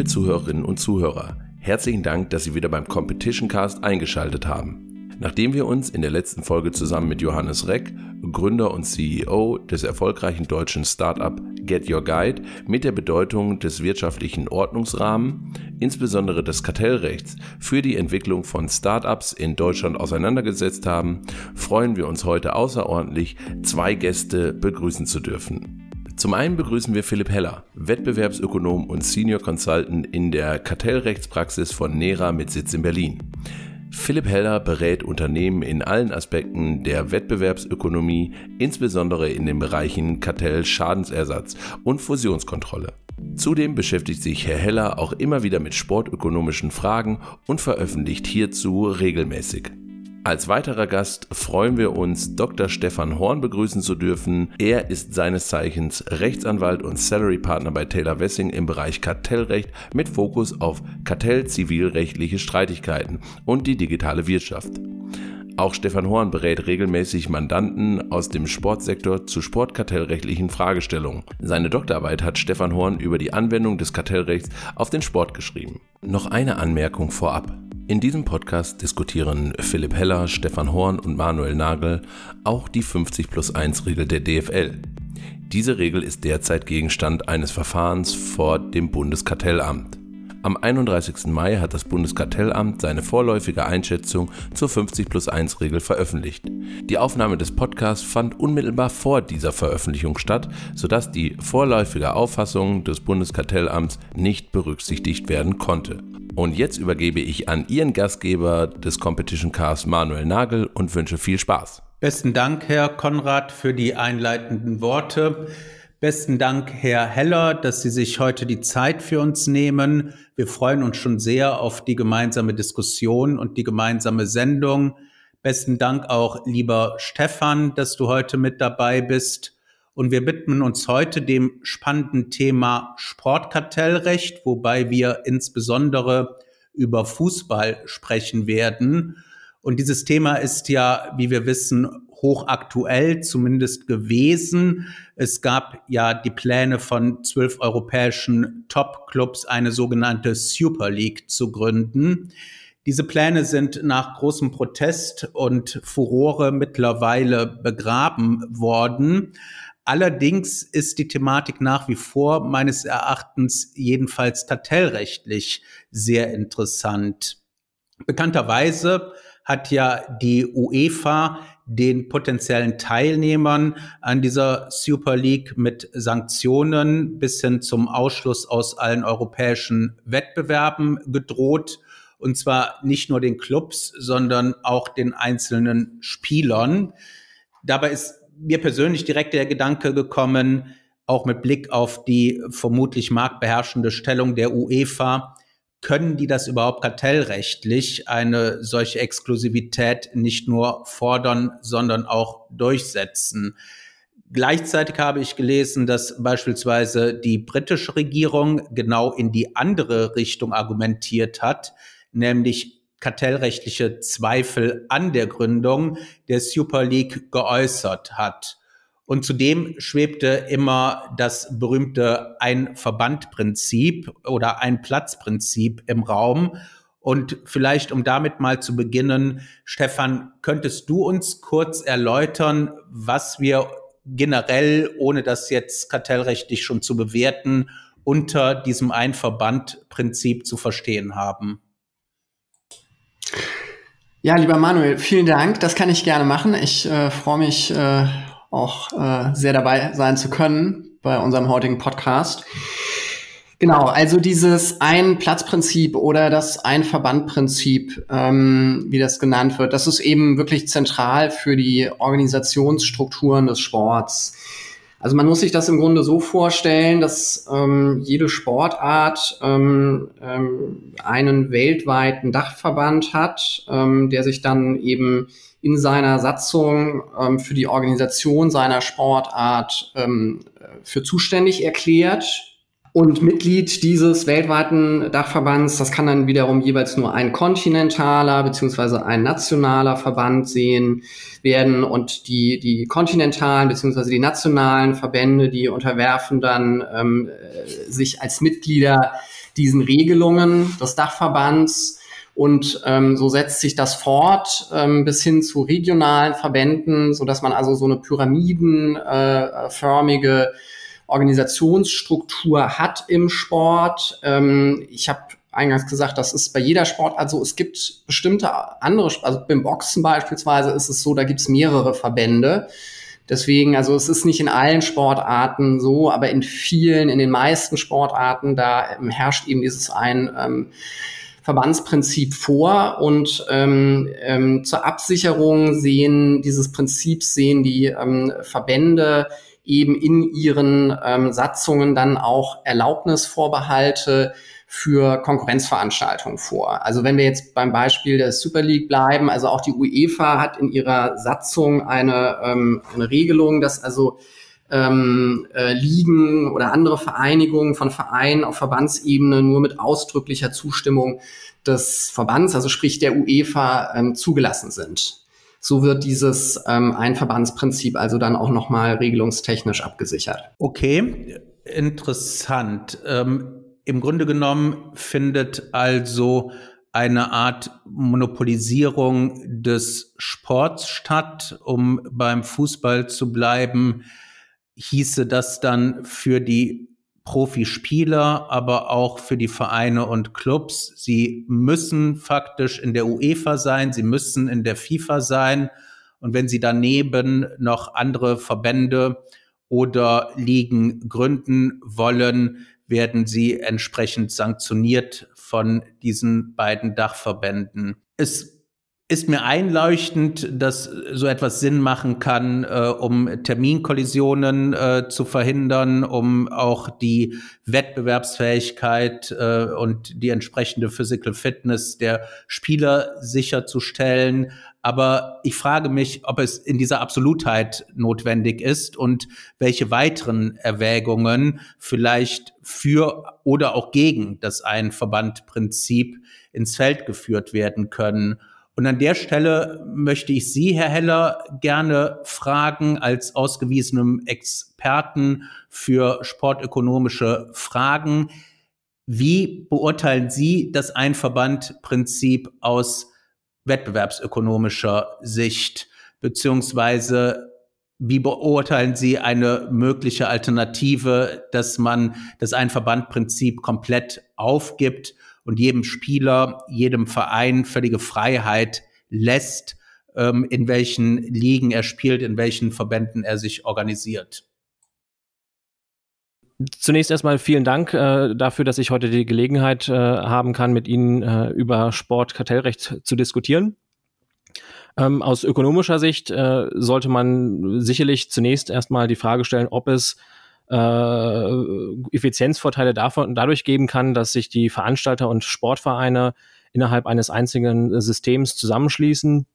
Liebe Zuhörerinnen und Zuhörer, herzlichen Dank, dass Sie wieder beim Competition Cast eingeschaltet haben. Nachdem wir uns in der letzten Folge zusammen mit Johannes Reck, Gründer und CEO des erfolgreichen deutschen Startup Get Your Guide, mit der Bedeutung des wirtschaftlichen Ordnungsrahmen, insbesondere des Kartellrechts, für die Entwicklung von Startups in Deutschland auseinandergesetzt haben, freuen wir uns heute außerordentlich, zwei Gäste begrüßen zu dürfen. Zum einen begrüßen wir Philipp Heller, Wettbewerbsökonom und Senior Consultant in der Kartellrechtspraxis von NERA mit Sitz in Berlin. Philipp Heller berät Unternehmen in allen Aspekten der Wettbewerbsökonomie, insbesondere in den Bereichen Kartell, Schadensersatz und Fusionskontrolle. Zudem beschäftigt sich Herr Heller auch immer wieder mit sportökonomischen Fragen und veröffentlicht hierzu regelmäßig. Als weiterer Gast freuen wir uns, Dr. Stefan Horn begrüßen zu dürfen. Er ist seines Zeichens Rechtsanwalt und Salary Partner bei Taylor Wessing im Bereich Kartellrecht mit Fokus auf Kartell-zivilrechtliche Streitigkeiten und die digitale Wirtschaft. Auch Stefan Horn berät regelmäßig Mandanten aus dem Sportsektor zu sportkartellrechtlichen Fragestellungen. Seine Doktorarbeit hat Stefan Horn über die Anwendung des Kartellrechts auf den Sport geschrieben. Noch eine Anmerkung vorab. In diesem Podcast diskutieren Philipp Heller, Stefan Horn und Manuel Nagel auch die 50 plus 1 Regel der DFL. Diese Regel ist derzeit Gegenstand eines Verfahrens vor dem Bundeskartellamt. Am 31. Mai hat das Bundeskartellamt seine vorläufige Einschätzung zur 50 plus 1 Regel veröffentlicht. Die Aufnahme des Podcasts fand unmittelbar vor dieser Veröffentlichung statt, sodass die vorläufige Auffassung des Bundeskartellamts nicht berücksichtigt werden konnte. Und jetzt übergebe ich an Ihren Gastgeber des Competition Cast Manuel Nagel und wünsche viel Spaß. Besten Dank, Herr Konrad, für die einleitenden Worte. Besten Dank, Herr Heller, dass Sie sich heute die Zeit für uns nehmen. Wir freuen uns schon sehr auf die gemeinsame Diskussion und die gemeinsame Sendung. Besten Dank auch, lieber Stefan, dass du heute mit dabei bist. Und wir widmen uns heute dem spannenden Thema Sportkartellrecht, wobei wir insbesondere über Fußball sprechen werden. Und dieses Thema ist ja, wie wir wissen, hochaktuell zumindest gewesen. Es gab ja die Pläne von zwölf europäischen Top-Clubs, eine sogenannte Super League zu gründen. Diese Pläne sind nach großem Protest und Furore mittlerweile begraben worden. Allerdings ist die Thematik nach wie vor meines Erachtens jedenfalls kartellrechtlich sehr interessant. Bekannterweise hat ja die UEFA den potenziellen Teilnehmern an dieser Super League mit Sanktionen bis hin zum Ausschluss aus allen europäischen Wettbewerben gedroht. Und zwar nicht nur den Clubs, sondern auch den einzelnen Spielern. Dabei ist mir persönlich direkt der Gedanke gekommen, auch mit Blick auf die vermutlich marktbeherrschende Stellung der UEFA, können die das überhaupt kartellrechtlich, eine solche Exklusivität nicht nur fordern, sondern auch durchsetzen? Gleichzeitig habe ich gelesen, dass beispielsweise die britische Regierung genau in die andere Richtung argumentiert hat, nämlich kartellrechtliche Zweifel an der Gründung der Super League geäußert hat. Und zudem schwebte immer das berühmte Ein-Verband-Prinzip oder Ein-Platz-Prinzip im Raum. Und vielleicht, um damit mal zu beginnen, Stefan, könntest du uns kurz erläutern, was wir generell, ohne das jetzt kartellrechtlich schon zu bewerten, unter diesem Ein-Verband-Prinzip zu verstehen haben? Ja, lieber Manuel, vielen Dank. Das kann ich gerne machen. Ich äh, freue mich äh, auch äh, sehr dabei sein zu können bei unserem heutigen Podcast. Genau, also dieses Ein-Platz-Prinzip oder das Ein-Verband-Prinzip, ähm, wie das genannt wird, das ist eben wirklich zentral für die Organisationsstrukturen des Sports. Also man muss sich das im Grunde so vorstellen, dass ähm, jede Sportart ähm, ähm, einen weltweiten Dachverband hat, ähm, der sich dann eben in seiner Satzung ähm, für die Organisation seiner Sportart ähm, für zuständig erklärt und Mitglied dieses weltweiten Dachverbands, das kann dann wiederum jeweils nur ein kontinentaler beziehungsweise ein nationaler Verband sehen werden. Und die, die kontinentalen beziehungsweise die nationalen Verbände, die unterwerfen dann ähm, sich als Mitglieder diesen Regelungen des Dachverbands. Und ähm, so setzt sich das fort ähm, bis hin zu regionalen Verbänden, so dass man also so eine pyramidenförmige äh, Organisationsstruktur hat im Sport. Ähm, ich habe eingangs gesagt, das ist bei jeder Sport, also es gibt bestimmte andere, also beim Boxen beispielsweise ist es so, da gibt es mehrere Verbände. Deswegen, also es ist nicht in allen Sportarten so, aber in vielen, in den meisten Sportarten, da herrscht eben dieses ein ähm, Verbandsprinzip vor und ähm, ähm, zur Absicherung sehen dieses Prinzips sehen die ähm, Verbände eben in ihren ähm, Satzungen dann auch Erlaubnisvorbehalte für Konkurrenzveranstaltungen vor. Also wenn wir jetzt beim Beispiel der Super League bleiben, also auch die UEFA hat in ihrer Satzung eine, ähm, eine Regelung, dass also ähm, äh, Ligen oder andere Vereinigungen von Vereinen auf Verbandsebene nur mit ausdrücklicher Zustimmung des Verbands, also sprich der UEFA, ähm, zugelassen sind. So wird dieses ähm, Einverbandsprinzip also dann auch nochmal regelungstechnisch abgesichert. Okay, interessant. Ähm im Grunde genommen findet also eine Art Monopolisierung des Sports statt, um beim Fußball zu bleiben. Hieße das dann für die Profispieler, aber auch für die Vereine und Clubs. Sie müssen faktisch in der UEFA sein, sie müssen in der FIFA sein. Und wenn sie daneben noch andere Verbände oder Ligen gründen wollen, werden sie entsprechend sanktioniert von diesen beiden Dachverbänden. Es ist mir einleuchtend, dass so etwas Sinn machen kann, äh, um Terminkollisionen äh, zu verhindern, um auch die Wettbewerbsfähigkeit äh, und die entsprechende Physical Fitness der Spieler sicherzustellen. Aber ich frage mich, ob es in dieser Absolutheit notwendig ist und welche weiteren Erwägungen vielleicht für oder auch gegen das Ein-Verband-Prinzip ins Feld geführt werden können. Und an der Stelle möchte ich Sie, Herr Heller, gerne fragen, als ausgewiesenem Experten für sportökonomische Fragen. Wie beurteilen Sie das Ein-Verband-Prinzip aus wettbewerbsökonomischer Sicht, beziehungsweise wie beurteilen Sie eine mögliche Alternative, dass man das Ein-Verband-Prinzip komplett aufgibt und jedem Spieler, jedem Verein völlige Freiheit lässt, ähm, in welchen Ligen er spielt, in welchen Verbänden er sich organisiert? Zunächst erstmal vielen Dank äh, dafür, dass ich heute die Gelegenheit äh, haben kann, mit Ihnen äh, über Sportkartellrecht zu diskutieren. Ähm, aus ökonomischer Sicht äh, sollte man sicherlich zunächst erstmal die Frage stellen, ob es äh, Effizienzvorteile davon, dadurch geben kann, dass sich die Veranstalter und Sportvereine innerhalb eines einzigen Systems zusammenschließen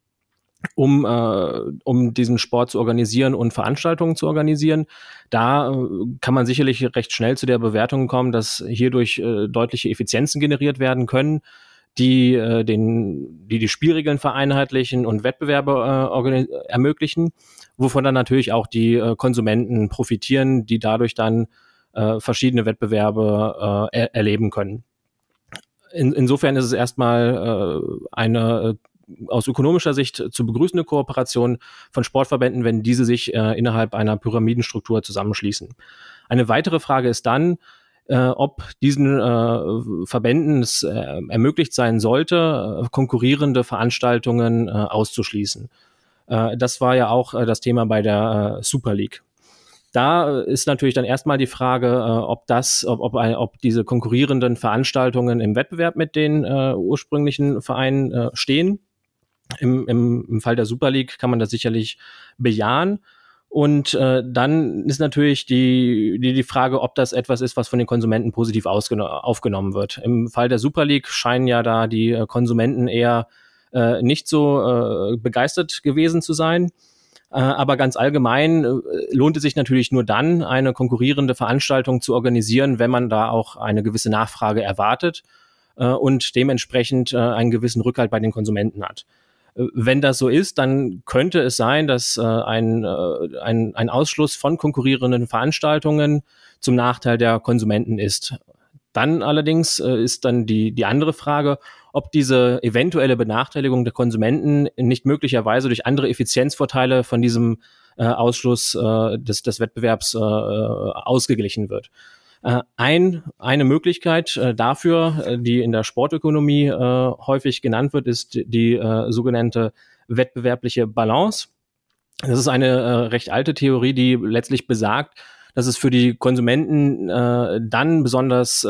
um, äh, um diesen Sport zu organisieren und Veranstaltungen zu organisieren. Da äh, kann man sicherlich recht schnell zu der Bewertung kommen, dass hierdurch äh, deutliche Effizienzen generiert werden können, die, äh, den, die die Spielregeln vereinheitlichen und Wettbewerbe äh, ermöglichen, wovon dann natürlich auch die äh, Konsumenten profitieren, die dadurch dann äh, verschiedene Wettbewerbe äh, er erleben können. In, insofern ist es erstmal äh, eine aus ökonomischer Sicht zu begrüßende Kooperation von Sportverbänden, wenn diese sich äh, innerhalb einer Pyramidenstruktur zusammenschließen. Eine weitere Frage ist dann, äh, ob diesen äh, Verbänden es äh, ermöglicht sein sollte, äh, konkurrierende Veranstaltungen äh, auszuschließen. Äh, das war ja auch äh, das Thema bei der äh, Super League. Da ist natürlich dann erstmal die Frage, äh, ob das, ob, ob, ob diese konkurrierenden Veranstaltungen im Wettbewerb mit den äh, ursprünglichen Vereinen äh, stehen im, im, Im Fall der Super League kann man das sicherlich bejahen. Und äh, dann ist natürlich die, die, die Frage, ob das etwas ist, was von den Konsumenten positiv aufgenommen wird. Im Fall der Super League scheinen ja da die äh, Konsumenten eher äh, nicht so äh, begeistert gewesen zu sein. Äh, aber ganz allgemein äh, lohnt es sich natürlich nur dann, eine konkurrierende Veranstaltung zu organisieren, wenn man da auch eine gewisse Nachfrage erwartet äh, und dementsprechend äh, einen gewissen Rückhalt bei den Konsumenten hat. Wenn das so ist, dann könnte es sein, dass äh, ein, äh, ein, ein Ausschluss von konkurrierenden Veranstaltungen zum Nachteil der Konsumenten ist. Dann allerdings äh, ist dann die, die andere Frage, ob diese eventuelle Benachteiligung der Konsumenten nicht möglicherweise durch andere Effizienzvorteile von diesem äh, Ausschluss äh, des, des Wettbewerbs äh, ausgeglichen wird. Äh, ein, eine Möglichkeit äh, dafür, äh, die in der Sportökonomie häufig genannt wird, ist die sogenannte wettbewerbliche Balance. Das ist eine recht alte Theorie, die letztlich besagt, dass es für die Konsumenten dann besonders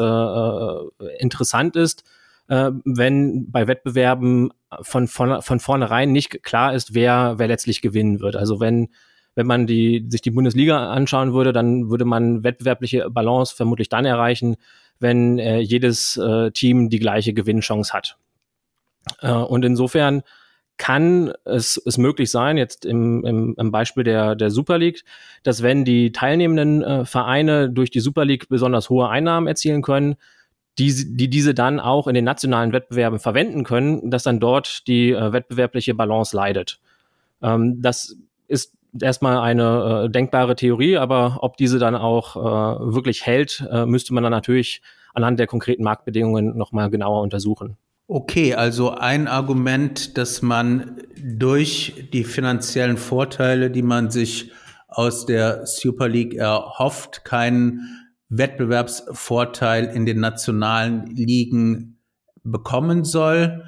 interessant ist, wenn bei Wettbewerben von, von, von vornherein nicht klar ist, wer, wer letztlich gewinnen wird. Also wenn, wenn man die, sich die Bundesliga anschauen würde, dann würde man wettbewerbliche Balance vermutlich dann erreichen, wenn äh, jedes äh, Team die gleiche Gewinnchance hat. Äh, und insofern kann es, es möglich sein, jetzt im, im, im Beispiel der, der Super League, dass wenn die teilnehmenden äh, Vereine durch die Super League besonders hohe Einnahmen erzielen können, die, die diese dann auch in den nationalen Wettbewerben verwenden können, dass dann dort die äh, wettbewerbliche Balance leidet. Ähm, das ist erstmal eine äh, denkbare Theorie, aber ob diese dann auch äh, wirklich hält, äh, müsste man dann natürlich anhand der konkreten Marktbedingungen nochmal genauer untersuchen. Okay, also ein Argument, dass man durch die finanziellen Vorteile, die man sich aus der Super League erhofft, keinen Wettbewerbsvorteil in den nationalen Ligen bekommen soll.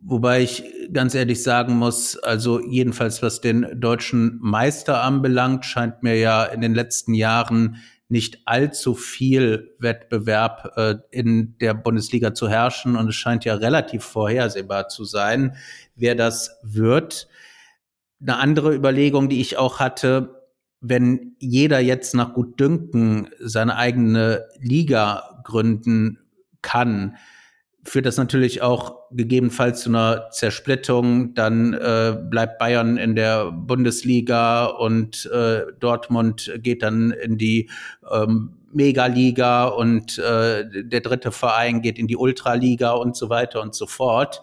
Wobei ich ganz ehrlich sagen muss, also jedenfalls was den deutschen Meister anbelangt, scheint mir ja in den letzten Jahren nicht allzu viel Wettbewerb äh, in der Bundesliga zu herrschen und es scheint ja relativ vorhersehbar zu sein, wer das wird. Eine andere Überlegung, die ich auch hatte, wenn jeder jetzt nach Gutdünken seine eigene Liga gründen kann, führt das natürlich auch gegebenenfalls zu einer Zersplittung. Dann äh, bleibt Bayern in der Bundesliga und äh, Dortmund geht dann in die ähm, Megaliga und äh, der dritte Verein geht in die Ultraliga und so weiter und so fort.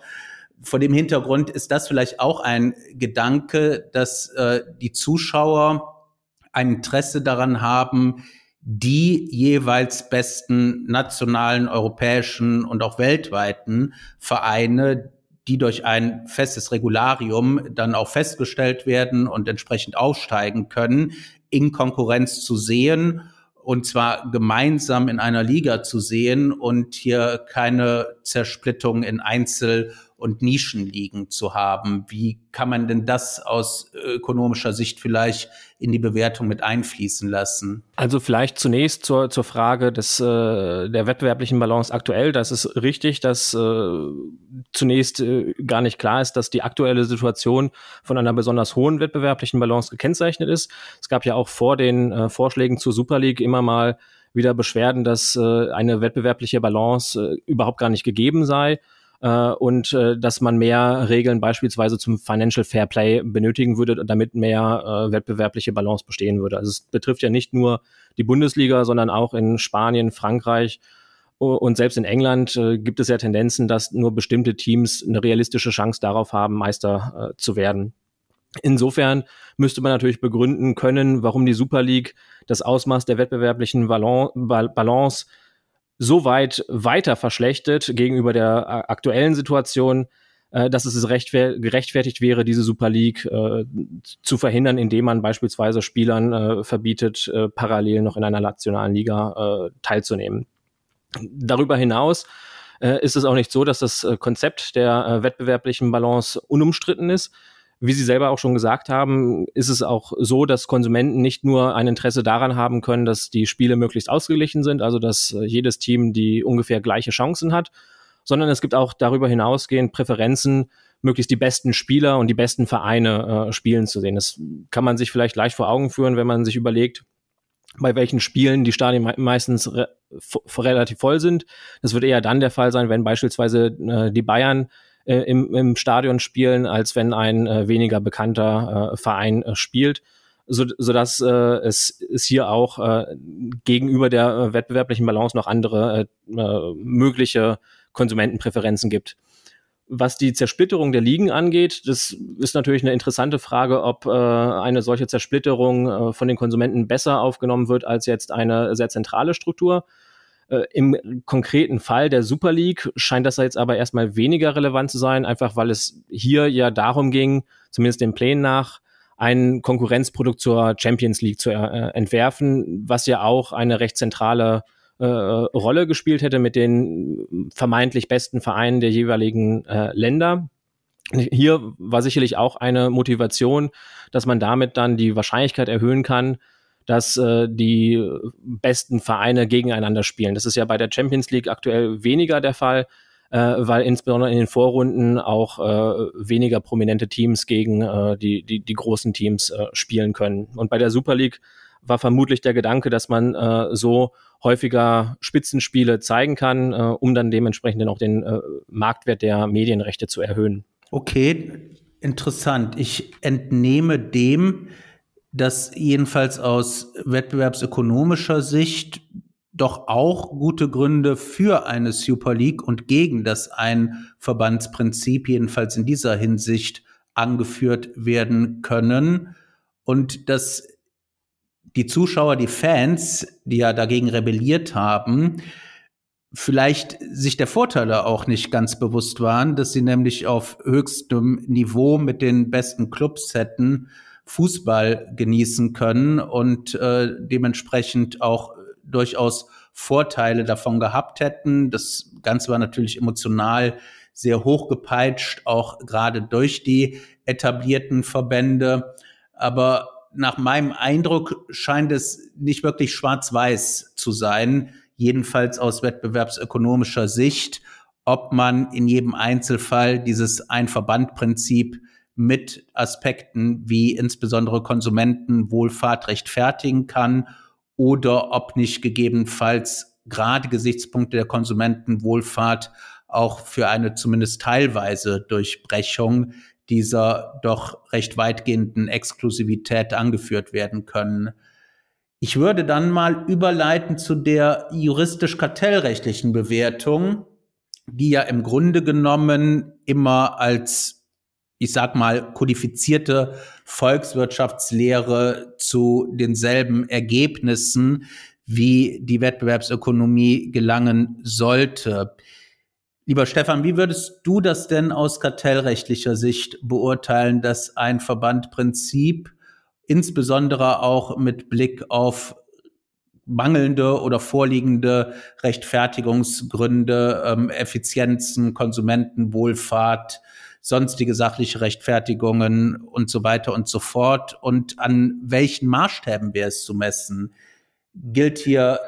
Vor dem Hintergrund ist das vielleicht auch ein Gedanke, dass äh, die Zuschauer ein Interesse daran haben, die jeweils besten nationalen, europäischen und auch weltweiten Vereine, die durch ein festes Regularium dann auch festgestellt werden und entsprechend aufsteigen können, in Konkurrenz zu sehen und zwar gemeinsam in einer Liga zu sehen und hier keine Zersplittung in Einzel- und Nischenligen zu haben. Wie kann man denn das aus ökonomischer Sicht vielleicht in die Bewertung mit einfließen lassen? Also vielleicht zunächst zur, zur Frage des, äh, der wettbewerblichen Balance aktuell. Das ist richtig, dass äh, zunächst äh, gar nicht klar ist, dass die aktuelle Situation von einer besonders hohen wettbewerblichen Balance gekennzeichnet ist. Es gab ja auch vor den äh, Vorschlägen zur Super League immer mal wieder Beschwerden, dass äh, eine wettbewerbliche Balance äh, überhaupt gar nicht gegeben sei äh, und äh, dass man mehr Regeln beispielsweise zum Financial Fair Play benötigen würde, damit mehr äh, wettbewerbliche Balance bestehen würde. Also es betrifft ja nicht nur die Bundesliga, sondern auch in Spanien, Frankreich und selbst in England äh, gibt es ja Tendenzen, dass nur bestimmte Teams eine realistische Chance darauf haben, Meister äh, zu werden. Insofern müsste man natürlich begründen können, warum die Super League das Ausmaß der wettbewerblichen Balance so weit weiter verschlechtert gegenüber der äh, aktuellen Situation, äh, dass es gerechtfertigt wäre, diese Super League äh, zu verhindern, indem man beispielsweise Spielern äh, verbietet, äh, parallel noch in einer nationalen Liga äh, teilzunehmen. Darüber hinaus ist es auch nicht so, dass das Konzept der wettbewerblichen Balance unumstritten ist. Wie Sie selber auch schon gesagt haben, ist es auch so, dass Konsumenten nicht nur ein Interesse daran haben können, dass die Spiele möglichst ausgeglichen sind, also dass äh, jedes Team die ungefähr gleiche Chancen hat, sondern es gibt auch darüber hinausgehend Präferenzen, möglichst die besten Spieler und die besten Vereine äh, spielen zu sehen. Das kann man sich vielleicht leicht vor Augen führen, wenn man sich überlegt, bei welchen Spielen die Stadien meistens re relativ voll sind. Das wird eher dann der Fall sein, wenn beispielsweise äh, die Bayern äh, im, im Stadion spielen, als wenn ein äh, weniger bekannter äh, Verein äh, spielt. So, so äh, es, es hier auch äh, gegenüber der äh, wettbewerblichen Balance noch andere äh, äh, mögliche Konsumentenpräferenzen gibt. Was die Zersplitterung der Ligen angeht, das ist natürlich eine interessante Frage, ob äh, eine solche Zersplitterung äh, von den Konsumenten besser aufgenommen wird als jetzt eine sehr zentrale Struktur. Äh, Im konkreten Fall der Super League scheint das jetzt aber erstmal weniger relevant zu sein, einfach weil es hier ja darum ging, zumindest den Plänen nach, ein Konkurrenzprodukt zur Champions League zu äh, entwerfen, was ja auch eine recht zentrale äh, Rolle gespielt hätte mit den vermeintlich besten Vereinen der jeweiligen äh, Länder. Hier war sicherlich auch eine Motivation, dass man damit dann die Wahrscheinlichkeit erhöhen kann, dass äh, die besten Vereine gegeneinander spielen. Das ist ja bei der Champions League aktuell weniger der Fall, äh, weil insbesondere in den Vorrunden auch äh, weniger prominente Teams gegen äh, die, die, die großen Teams äh, spielen können. Und bei der Super League war vermutlich der Gedanke, dass man äh, so häufiger Spitzenspiele zeigen kann, äh, um dann dementsprechend auch den äh, Marktwert der Medienrechte zu erhöhen. Okay, interessant. Ich entnehme dem, dass jedenfalls aus wettbewerbsökonomischer Sicht doch auch gute Gründe für eine Super League und gegen das Ein-Verbandsprinzip jedenfalls in dieser Hinsicht angeführt werden können. Und dass die Zuschauer, die Fans, die ja dagegen rebelliert haben, vielleicht sich der Vorteile auch nicht ganz bewusst waren, dass sie nämlich auf höchstem Niveau mit den besten Clubs hätten Fußball genießen können und äh, dementsprechend auch durchaus Vorteile davon gehabt hätten. Das Ganze war natürlich emotional sehr hochgepeitscht, auch gerade durch die etablierten Verbände. Aber nach meinem Eindruck scheint es nicht wirklich schwarz-weiß zu sein, jedenfalls aus wettbewerbsökonomischer Sicht, ob man in jedem Einzelfall dieses Ein-Verband-Prinzip mit Aspekten wie insbesondere Konsumentenwohlfahrt rechtfertigen kann oder ob nicht gegebenenfalls gerade Gesichtspunkte der Konsumentenwohlfahrt auch für eine zumindest teilweise Durchbrechung dieser doch recht weitgehenden Exklusivität angeführt werden können. Ich würde dann mal überleiten zu der juristisch-kartellrechtlichen Bewertung, die ja im Grunde genommen immer als ich sag mal, kodifizierte Volkswirtschaftslehre zu denselben Ergebnissen wie die Wettbewerbsökonomie gelangen sollte. Lieber Stefan, wie würdest du das denn aus kartellrechtlicher Sicht beurteilen, dass ein Verbandprinzip insbesondere auch mit Blick auf mangelnde oder vorliegende Rechtfertigungsgründe, ähm, Effizienzen, Konsumentenwohlfahrt, sonstige sachliche Rechtfertigungen und so weiter und so fort. Und an welchen Maßstäben wäre es zu messen? Gilt hier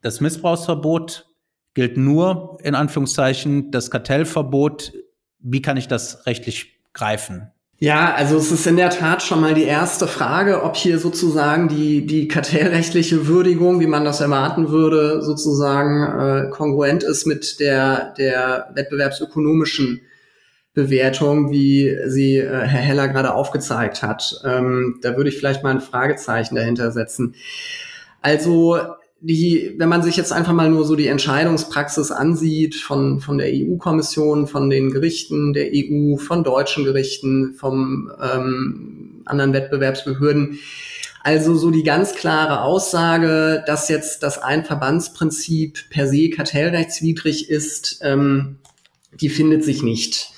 das Missbrauchsverbot? Gilt nur in Anführungszeichen das Kartellverbot? Wie kann ich das rechtlich greifen? Ja, also es ist in der Tat schon mal die erste Frage, ob hier sozusagen die, die kartellrechtliche Würdigung, wie man das erwarten würde, sozusagen äh, kongruent ist mit der, der wettbewerbsökonomischen Bewertung, wie sie äh, Herr Heller gerade aufgezeigt hat. Ähm, da würde ich vielleicht mal ein Fragezeichen dahinter setzen. Also die, wenn man sich jetzt einfach mal nur so die Entscheidungspraxis ansieht von, von der EU-Kommission, von den Gerichten der EU, von deutschen Gerichten, vom ähm, anderen Wettbewerbsbehörden, also so die ganz klare Aussage, dass jetzt das Einverbandsprinzip per se kartellrechtswidrig ist, ähm, die findet sich nicht.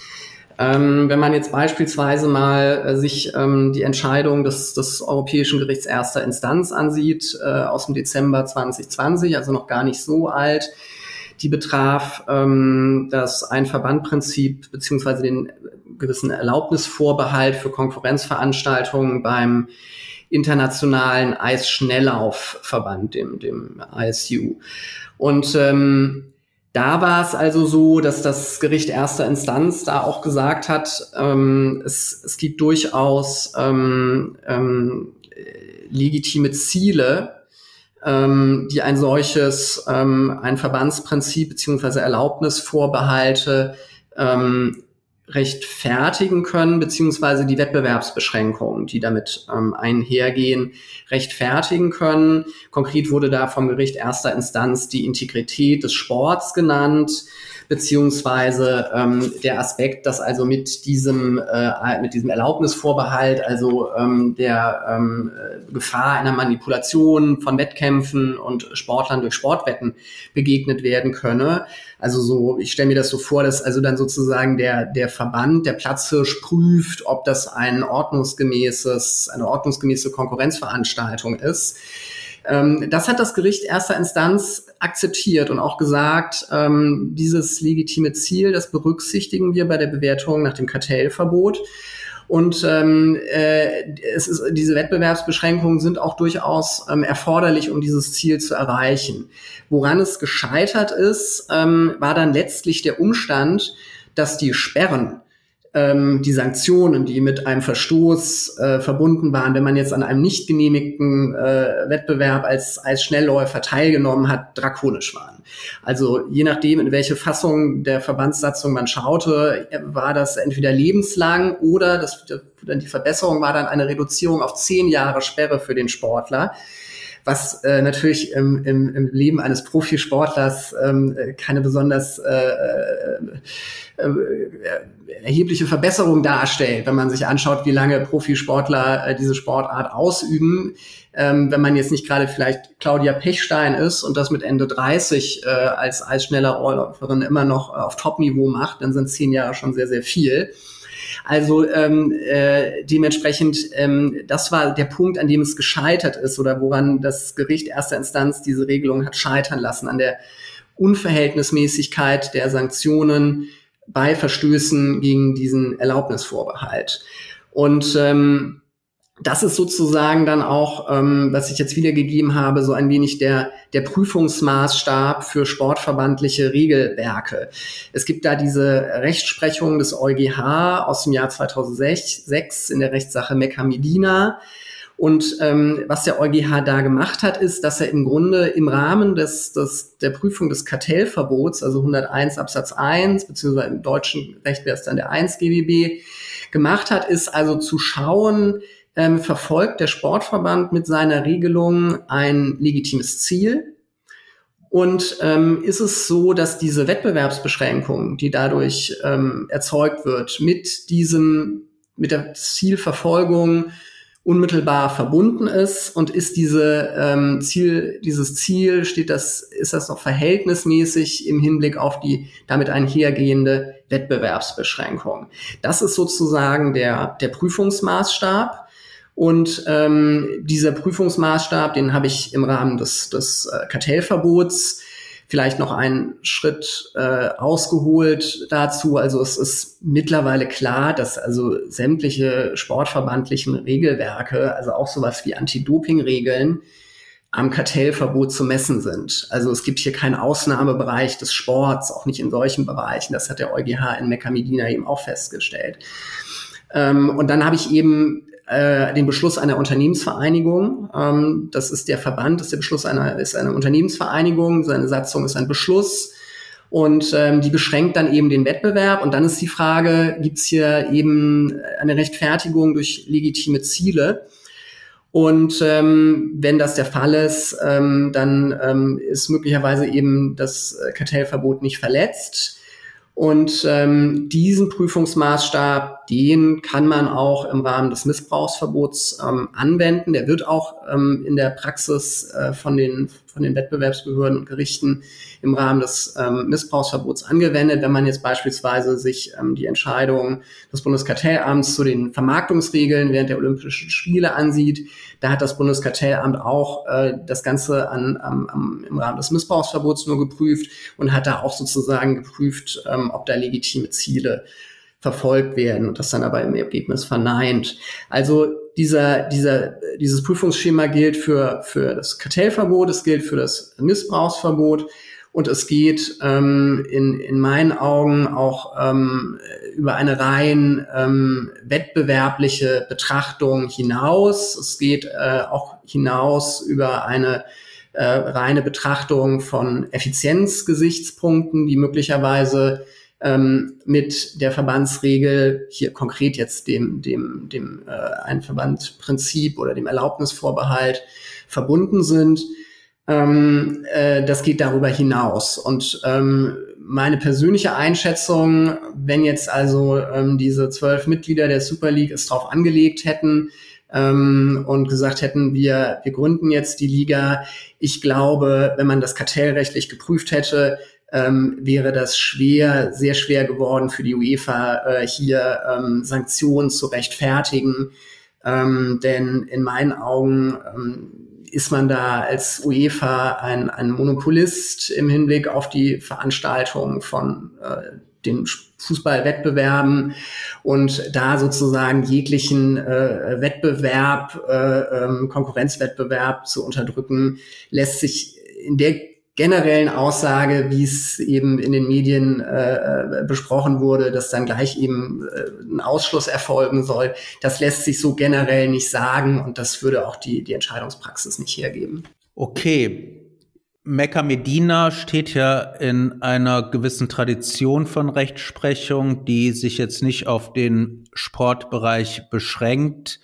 Ähm, wenn man jetzt beispielsweise mal äh, sich ähm, die Entscheidung des, des Europäischen Gerichts erster Instanz ansieht, äh, aus dem Dezember 2020, also noch gar nicht so alt, die betraf ähm, das Ein-Verband-Prinzip beziehungsweise den gewissen Erlaubnisvorbehalt für Konkurrenzveranstaltungen beim internationalen Eisschnelllaufverband, dem, dem ISU. Und ähm, da war es also so, dass das Gericht erster Instanz da auch gesagt hat, ähm, es, es gibt durchaus ähm, ähm, legitime Ziele, ähm, die ein solches, ähm, ein Verbandsprinzip beziehungsweise Erlaubnisvorbehalte ähm, rechtfertigen können, beziehungsweise die Wettbewerbsbeschränkungen, die damit ähm, einhergehen, rechtfertigen können. Konkret wurde da vom Gericht erster Instanz die Integrität des Sports genannt. Beziehungsweise ähm, der Aspekt, dass also mit diesem, äh, mit diesem Erlaubnisvorbehalt, also ähm, der ähm, Gefahr einer Manipulation von Wettkämpfen und Sportlern durch Sportwetten begegnet werden könne. Also so, ich stelle mir das so vor, dass also dann sozusagen der, der Verband, der Platzhirsch prüft, ob das ein ordnungsgemäßes, eine ordnungsgemäße Konkurrenzveranstaltung ist. Ähm, das hat das Gericht erster Instanz akzeptiert und auch gesagt, ähm, dieses legitime Ziel, das berücksichtigen wir bei der Bewertung nach dem Kartellverbot. Und ähm, äh, es ist, diese Wettbewerbsbeschränkungen sind auch durchaus ähm, erforderlich, um dieses Ziel zu erreichen. Woran es gescheitert ist, ähm, war dann letztlich der Umstand, dass die Sperren ähm, die Sanktionen, die mit einem Verstoß äh, verbunden waren, wenn man jetzt an einem nicht genehmigten äh, Wettbewerb als, als Schnellläufer teilgenommen hat, drakonisch waren. Also je nachdem, in welche Fassung der Verbandssatzung man schaute, war das entweder lebenslang oder das, die Verbesserung war dann eine Reduzierung auf zehn Jahre Sperre für den Sportler was äh, natürlich im, im, im Leben eines Profisportlers ähm, keine besonders äh, äh, äh, erhebliche Verbesserung darstellt, wenn man sich anschaut, wie lange Profisportler äh, diese Sportart ausüben. Ähm, wenn man jetzt nicht gerade vielleicht Claudia Pechstein ist und das mit Ende 30 äh, als, als schneller Allläuferin immer noch auf Top-Niveau macht, dann sind zehn Jahre schon sehr, sehr viel. Also ähm, äh, dementsprechend, ähm, das war der Punkt, an dem es gescheitert ist oder woran das Gericht erster Instanz diese Regelung hat scheitern lassen, an der Unverhältnismäßigkeit der Sanktionen bei Verstößen gegen diesen Erlaubnisvorbehalt. Und ähm, das ist sozusagen dann auch, ähm, was ich jetzt wiedergegeben habe, so ein wenig der, der Prüfungsmaßstab für sportverbandliche Regelwerke. Es gibt da diese Rechtsprechung des EuGH aus dem Jahr 2006 in der Rechtssache Mekka Medina. Und ähm, was der EuGH da gemacht hat, ist, dass er im Grunde im Rahmen des, des, der Prüfung des Kartellverbots, also 101 Absatz 1, beziehungsweise im deutschen Recht wäre es dann der 1 GBB, gemacht hat, ist also zu schauen, ähm, verfolgt der Sportverband mit seiner Regelung ein legitimes Ziel. Und ähm, ist es so, dass diese Wettbewerbsbeschränkung, die dadurch ähm, erzeugt wird, mit diesem, mit der Zielverfolgung unmittelbar verbunden ist und ist diese ähm, Ziel, dieses Ziel, steht das, ist das noch verhältnismäßig im Hinblick auf die damit einhergehende Wettbewerbsbeschränkung. Das ist sozusagen der, der Prüfungsmaßstab. Und ähm, dieser Prüfungsmaßstab, den habe ich im Rahmen des, des äh, Kartellverbots vielleicht noch einen Schritt äh, ausgeholt dazu. Also es ist mittlerweile klar, dass also sämtliche sportverbandlichen Regelwerke, also auch sowas wie Anti-Doping-Regeln, am Kartellverbot zu messen sind. Also es gibt hier keinen Ausnahmebereich des Sports, auch nicht in solchen Bereichen. Das hat der EuGH in Mekka Medina eben auch festgestellt. Ähm, und dann habe ich eben äh, den Beschluss einer Unternehmensvereinigung. Ähm, das ist der Verband, das ist der Beschluss einer, ist eine Unternehmensvereinigung, seine Satzung ist ein Beschluss und ähm, die beschränkt dann eben den Wettbewerb. Und dann ist die Frage, gibt es hier eben eine Rechtfertigung durch legitime Ziele? Und ähm, wenn das der Fall ist, ähm, dann ähm, ist möglicherweise eben das Kartellverbot nicht verletzt. Und ähm, diesen Prüfungsmaßstab, den kann man auch im Rahmen des Missbrauchsverbots ähm, anwenden. Der wird auch ähm, in der Praxis äh, von, den, von den Wettbewerbsbehörden und Gerichten im Rahmen des ähm, Missbrauchsverbots angewendet. Wenn man jetzt beispielsweise sich ähm, die Entscheidung des Bundeskartellamts zu den Vermarktungsregeln während der Olympischen Spiele ansieht, da hat das Bundeskartellamt auch äh, das Ganze an, am, im Rahmen des Missbrauchsverbots nur geprüft und hat da auch sozusagen geprüft, ähm, ob da legitime Ziele verfolgt werden und das dann aber im Ergebnis verneint. Also dieser, dieser, dieses Prüfungsschema gilt für, für das Kartellverbot, es gilt für das Missbrauchsverbot. Und es geht ähm, in, in meinen Augen auch ähm, über eine rein ähm, wettbewerbliche Betrachtung hinaus. Es geht äh, auch hinaus über eine äh, reine Betrachtung von Effizienzgesichtspunkten, die möglicherweise ähm, mit der Verbandsregel, hier konkret jetzt dem, dem, dem äh, Einverbandprinzip oder dem Erlaubnisvorbehalt verbunden sind. Ähm, äh, das geht darüber hinaus. Und ähm, meine persönliche Einschätzung, wenn jetzt also ähm, diese zwölf Mitglieder der Super League es drauf angelegt hätten, ähm, und gesagt hätten, wir, wir gründen jetzt die Liga. Ich glaube, wenn man das kartellrechtlich geprüft hätte, ähm, wäre das schwer, sehr schwer geworden für die UEFA, äh, hier ähm, Sanktionen zu rechtfertigen. Ähm, denn in meinen Augen ähm, ist man da als UEFA ein, ein Monopolist im Hinblick auf die Veranstaltung von äh, den Fußballwettbewerben und da sozusagen jeglichen äh, Wettbewerb, äh, ähm, Konkurrenzwettbewerb zu unterdrücken, lässt sich in der generellen Aussage, wie es eben in den Medien äh, besprochen wurde, dass dann gleich eben äh, ein Ausschluss erfolgen soll, das lässt sich so generell nicht sagen und das würde auch die, die Entscheidungspraxis nicht hergeben. Okay. Mecca Medina steht ja in einer gewissen Tradition von Rechtsprechung, die sich jetzt nicht auf den Sportbereich beschränkt.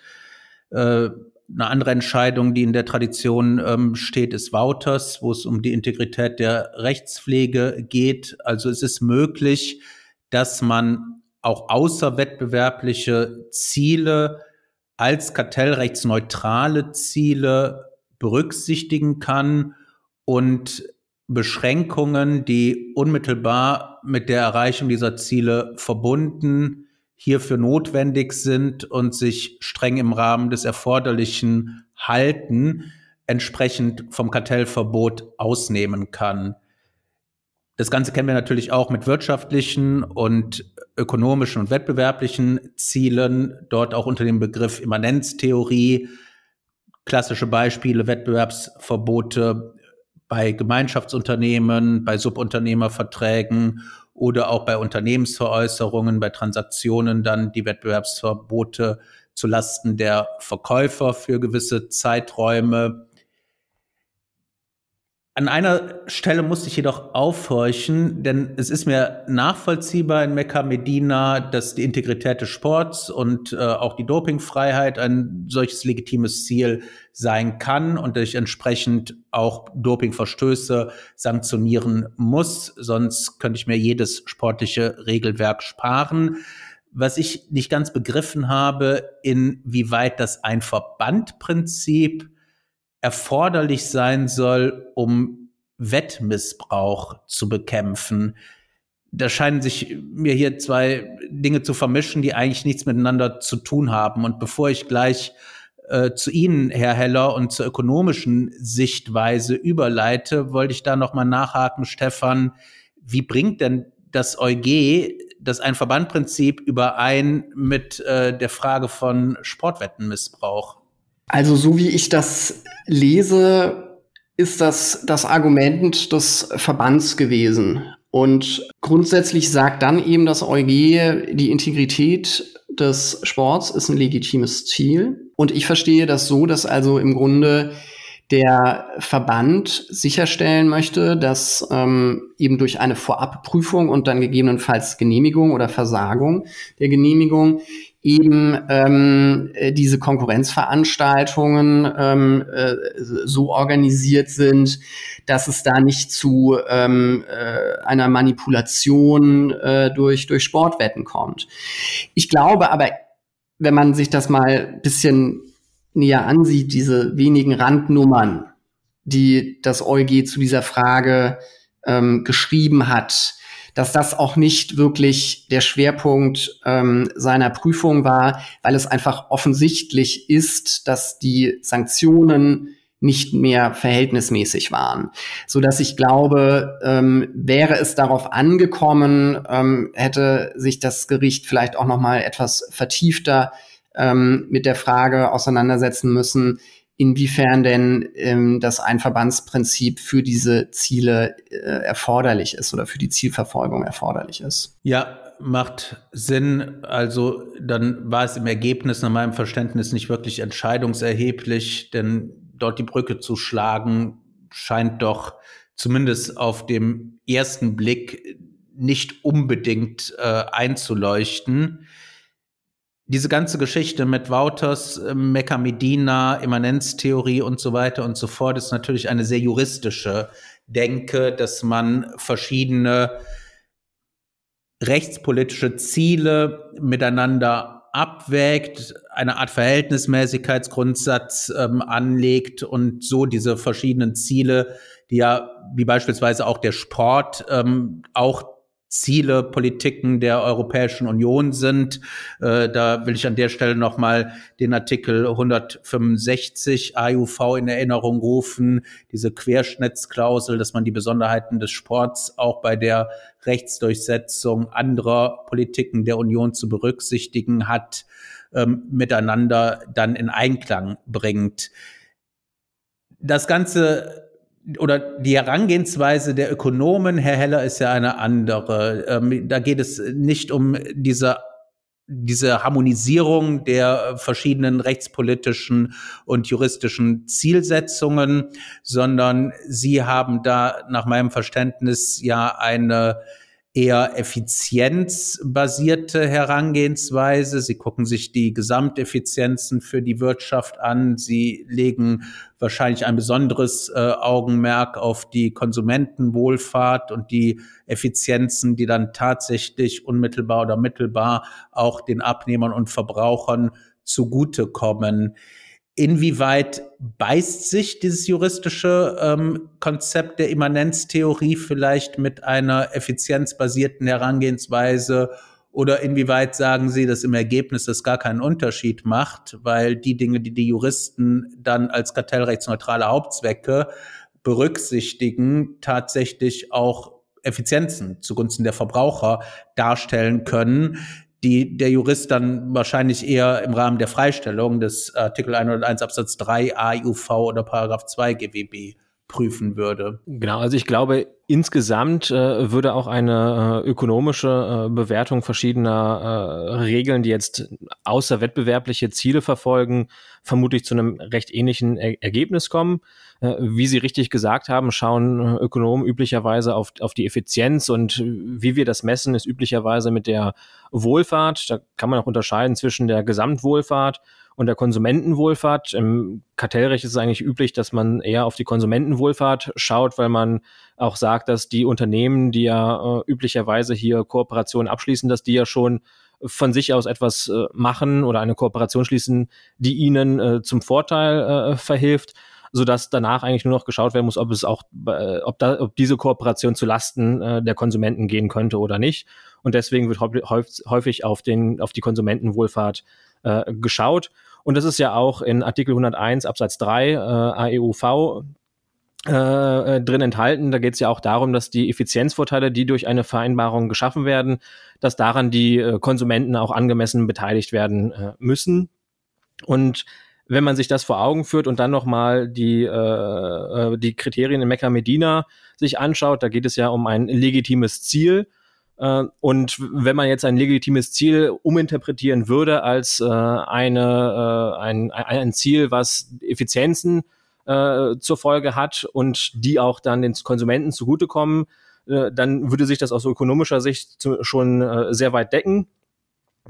Äh, eine andere Entscheidung, die in der Tradition ähm, steht, ist Wouters, wo es um die Integrität der Rechtspflege geht. Also es ist möglich, dass man auch außerwettbewerbliche Ziele als kartellrechtsneutrale Ziele berücksichtigen kann und Beschränkungen, die unmittelbar mit der Erreichung dieser Ziele verbunden hierfür notwendig sind und sich streng im Rahmen des Erforderlichen halten, entsprechend vom Kartellverbot ausnehmen kann. Das Ganze kennen wir natürlich auch mit wirtschaftlichen und ökonomischen und wettbewerblichen Zielen, dort auch unter dem Begriff Immanenztheorie. Klassische Beispiele, Wettbewerbsverbote bei Gemeinschaftsunternehmen, bei Subunternehmerverträgen oder auch bei Unternehmensveräußerungen, bei Transaktionen dann die Wettbewerbsverbote zu Lasten der Verkäufer für gewisse Zeiträume. An einer Stelle musste ich jedoch aufhorchen, denn es ist mir nachvollziehbar in Mekka Medina, dass die Integrität des Sports und äh, auch die Dopingfreiheit ein solches legitimes Ziel sein kann und ich entsprechend auch Dopingverstöße sanktionieren muss. Sonst könnte ich mir jedes sportliche Regelwerk sparen. Was ich nicht ganz begriffen habe, inwieweit das ein Verbandprinzip erforderlich sein soll, um Wettmissbrauch zu bekämpfen. Da scheinen sich mir hier zwei Dinge zu vermischen, die eigentlich nichts miteinander zu tun haben. Und bevor ich gleich äh, zu Ihnen, Herr Heller, und zur ökonomischen Sichtweise überleite, wollte ich da nochmal nachhaken, Stefan. Wie bringt denn das EuG das ein Verbandprinzip überein mit äh, der Frage von Sportwettenmissbrauch? Also so wie ich das lese, ist das das Argument des Verbands gewesen. Und grundsätzlich sagt dann eben das EuG, die Integrität des Sports ist ein legitimes Ziel. Und ich verstehe das so, dass also im Grunde der Verband sicherstellen möchte, dass ähm, eben durch eine Vorabprüfung und dann gegebenenfalls Genehmigung oder Versagung der Genehmigung eben ähm, äh, diese Konkurrenzveranstaltungen ähm, äh, so organisiert sind, dass es da nicht zu ähm, äh, einer Manipulation äh, durch, durch Sportwetten kommt. Ich glaube aber, wenn man sich das mal bisschen näher ansieht, diese wenigen Randnummern, die das EuG zu dieser Frage ähm, geschrieben hat, dass das auch nicht wirklich der Schwerpunkt ähm, seiner Prüfung war, weil es einfach offensichtlich ist, dass die Sanktionen nicht mehr verhältnismäßig waren, so dass ich glaube, ähm, wäre es darauf angekommen, ähm, hätte sich das Gericht vielleicht auch noch mal etwas vertiefter ähm, mit der Frage auseinandersetzen müssen, inwiefern denn ähm, das Einverbandsprinzip für diese Ziele äh, erforderlich ist oder für die Zielverfolgung erforderlich ist. Ja, macht Sinn. Also dann war es im Ergebnis nach meinem Verständnis nicht wirklich entscheidungserheblich, denn dort die Brücke zu schlagen scheint doch zumindest auf dem ersten Blick nicht unbedingt äh, einzuleuchten diese ganze Geschichte mit Wouters, äh, Mecca Medina, Immanenztheorie und so weiter und so fort ist natürlich eine sehr juristische Denke, dass man verschiedene rechtspolitische Ziele miteinander abwägt, eine Art Verhältnismäßigkeitsgrundsatz ähm, anlegt und so diese verschiedenen Ziele, die ja wie beispielsweise auch der Sport ähm, auch Ziele, Politiken der Europäischen Union sind. Äh, da will ich an der Stelle nochmal den Artikel 165 AUV in Erinnerung rufen, diese Querschnittsklausel, dass man die Besonderheiten des Sports auch bei der Rechtsdurchsetzung anderer Politiken der Union zu berücksichtigen hat, ähm, miteinander dann in Einklang bringt. Das Ganze oder die Herangehensweise der Ökonomen, Herr Heller, ist ja eine andere. Ähm, da geht es nicht um diese diese Harmonisierung der verschiedenen rechtspolitischen und juristischen Zielsetzungen, sondern Sie haben da nach meinem Verständnis ja eine eher effizienzbasierte Herangehensweise. Sie gucken sich die Gesamteffizienzen für die Wirtschaft an. Sie legen wahrscheinlich ein besonderes äh, Augenmerk auf die Konsumentenwohlfahrt und die Effizienzen, die dann tatsächlich unmittelbar oder mittelbar auch den Abnehmern und Verbrauchern zugutekommen. Inwieweit beißt sich dieses juristische ähm, Konzept der Immanenztheorie vielleicht mit einer effizienzbasierten Herangehensweise? Oder inwieweit sagen Sie, dass im Ergebnis das gar keinen Unterschied macht, weil die Dinge, die die Juristen dann als kartellrechtsneutrale Hauptzwecke berücksichtigen, tatsächlich auch Effizienzen zugunsten der Verbraucher darstellen können, die der Jurist dann wahrscheinlich eher im Rahmen der Freistellung des Artikel 101 Absatz 3 AIUV oder Paragraph 2 GWB prüfen würde. Genau, also ich glaube, insgesamt äh, würde auch eine äh, ökonomische äh, Bewertung verschiedener äh, Regeln, die jetzt außer wettbewerbliche Ziele verfolgen, vermutlich zu einem recht ähnlichen er Ergebnis kommen. Äh, wie Sie richtig gesagt haben, schauen äh, Ökonomen üblicherweise auf, auf die Effizienz und wie wir das messen, ist üblicherweise mit der Wohlfahrt. Da kann man auch unterscheiden zwischen der Gesamtwohlfahrt und der Konsumentenwohlfahrt. Im Kartellrecht ist es eigentlich üblich, dass man eher auf die Konsumentenwohlfahrt schaut, weil man auch sagt, dass die Unternehmen, die ja äh, üblicherweise hier Kooperationen abschließen, dass die ja schon von sich aus etwas äh, machen oder eine Kooperation schließen, die ihnen äh, zum Vorteil äh, verhilft sodass danach eigentlich nur noch geschaut werden muss, ob es auch, äh, ob, da, ob diese Kooperation zu Lasten äh, der Konsumenten gehen könnte oder nicht. Und deswegen wird häufig auf, den, auf die Konsumentenwohlfahrt äh, geschaut. Und das ist ja auch in Artikel 101 Absatz 3 äh, AEUV äh, drin enthalten. Da geht es ja auch darum, dass die Effizienzvorteile, die durch eine Vereinbarung geschaffen werden, dass daran die äh, Konsumenten auch angemessen beteiligt werden äh, müssen. Und wenn man sich das vor Augen führt und dann nochmal die, äh, äh, die Kriterien in Mecca Medina sich anschaut, da geht es ja um ein legitimes Ziel. Äh, und wenn man jetzt ein legitimes Ziel uminterpretieren würde als äh, eine, äh, ein, ein Ziel, was Effizienzen zur Folge hat und die auch dann den Konsumenten zugutekommen, dann würde sich das aus ökonomischer Sicht schon sehr weit decken.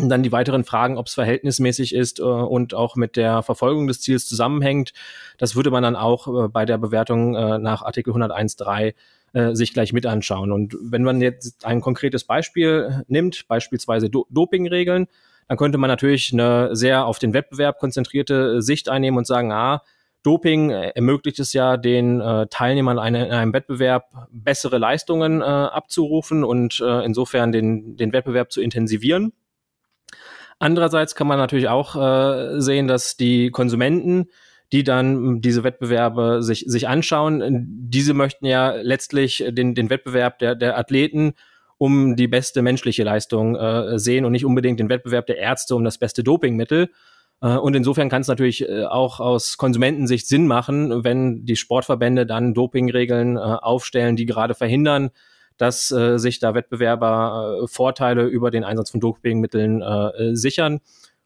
Und dann die weiteren Fragen, ob es verhältnismäßig ist äh, und auch mit der Verfolgung des Ziels zusammenhängt. Das würde man dann auch äh, bei der Bewertung äh, nach Artikel 101.3 äh, sich gleich mit anschauen. Und wenn man jetzt ein konkretes Beispiel nimmt, beispielsweise Do Dopingregeln, dann könnte man natürlich eine sehr auf den Wettbewerb konzentrierte Sicht einnehmen und sagen, ah, Doping ermöglicht es ja den äh, Teilnehmern in einem Wettbewerb bessere Leistungen äh, abzurufen und äh, insofern den, den Wettbewerb zu intensivieren. Andererseits kann man natürlich auch äh, sehen, dass die Konsumenten die dann diese Wettbewerbe sich, sich anschauen. Diese möchten ja letztlich den, den Wettbewerb der, der Athleten um die beste menschliche Leistung äh, sehen und nicht unbedingt den Wettbewerb der Ärzte um das beste Dopingmittel. Äh, und insofern kann es natürlich äh, auch aus Konsumentensicht Sinn machen, wenn die Sportverbände dann Dopingregeln äh, aufstellen, die gerade verhindern, dass äh, sich da Wettbewerber äh, Vorteile über den Einsatz von Dopingmitteln äh, sichern.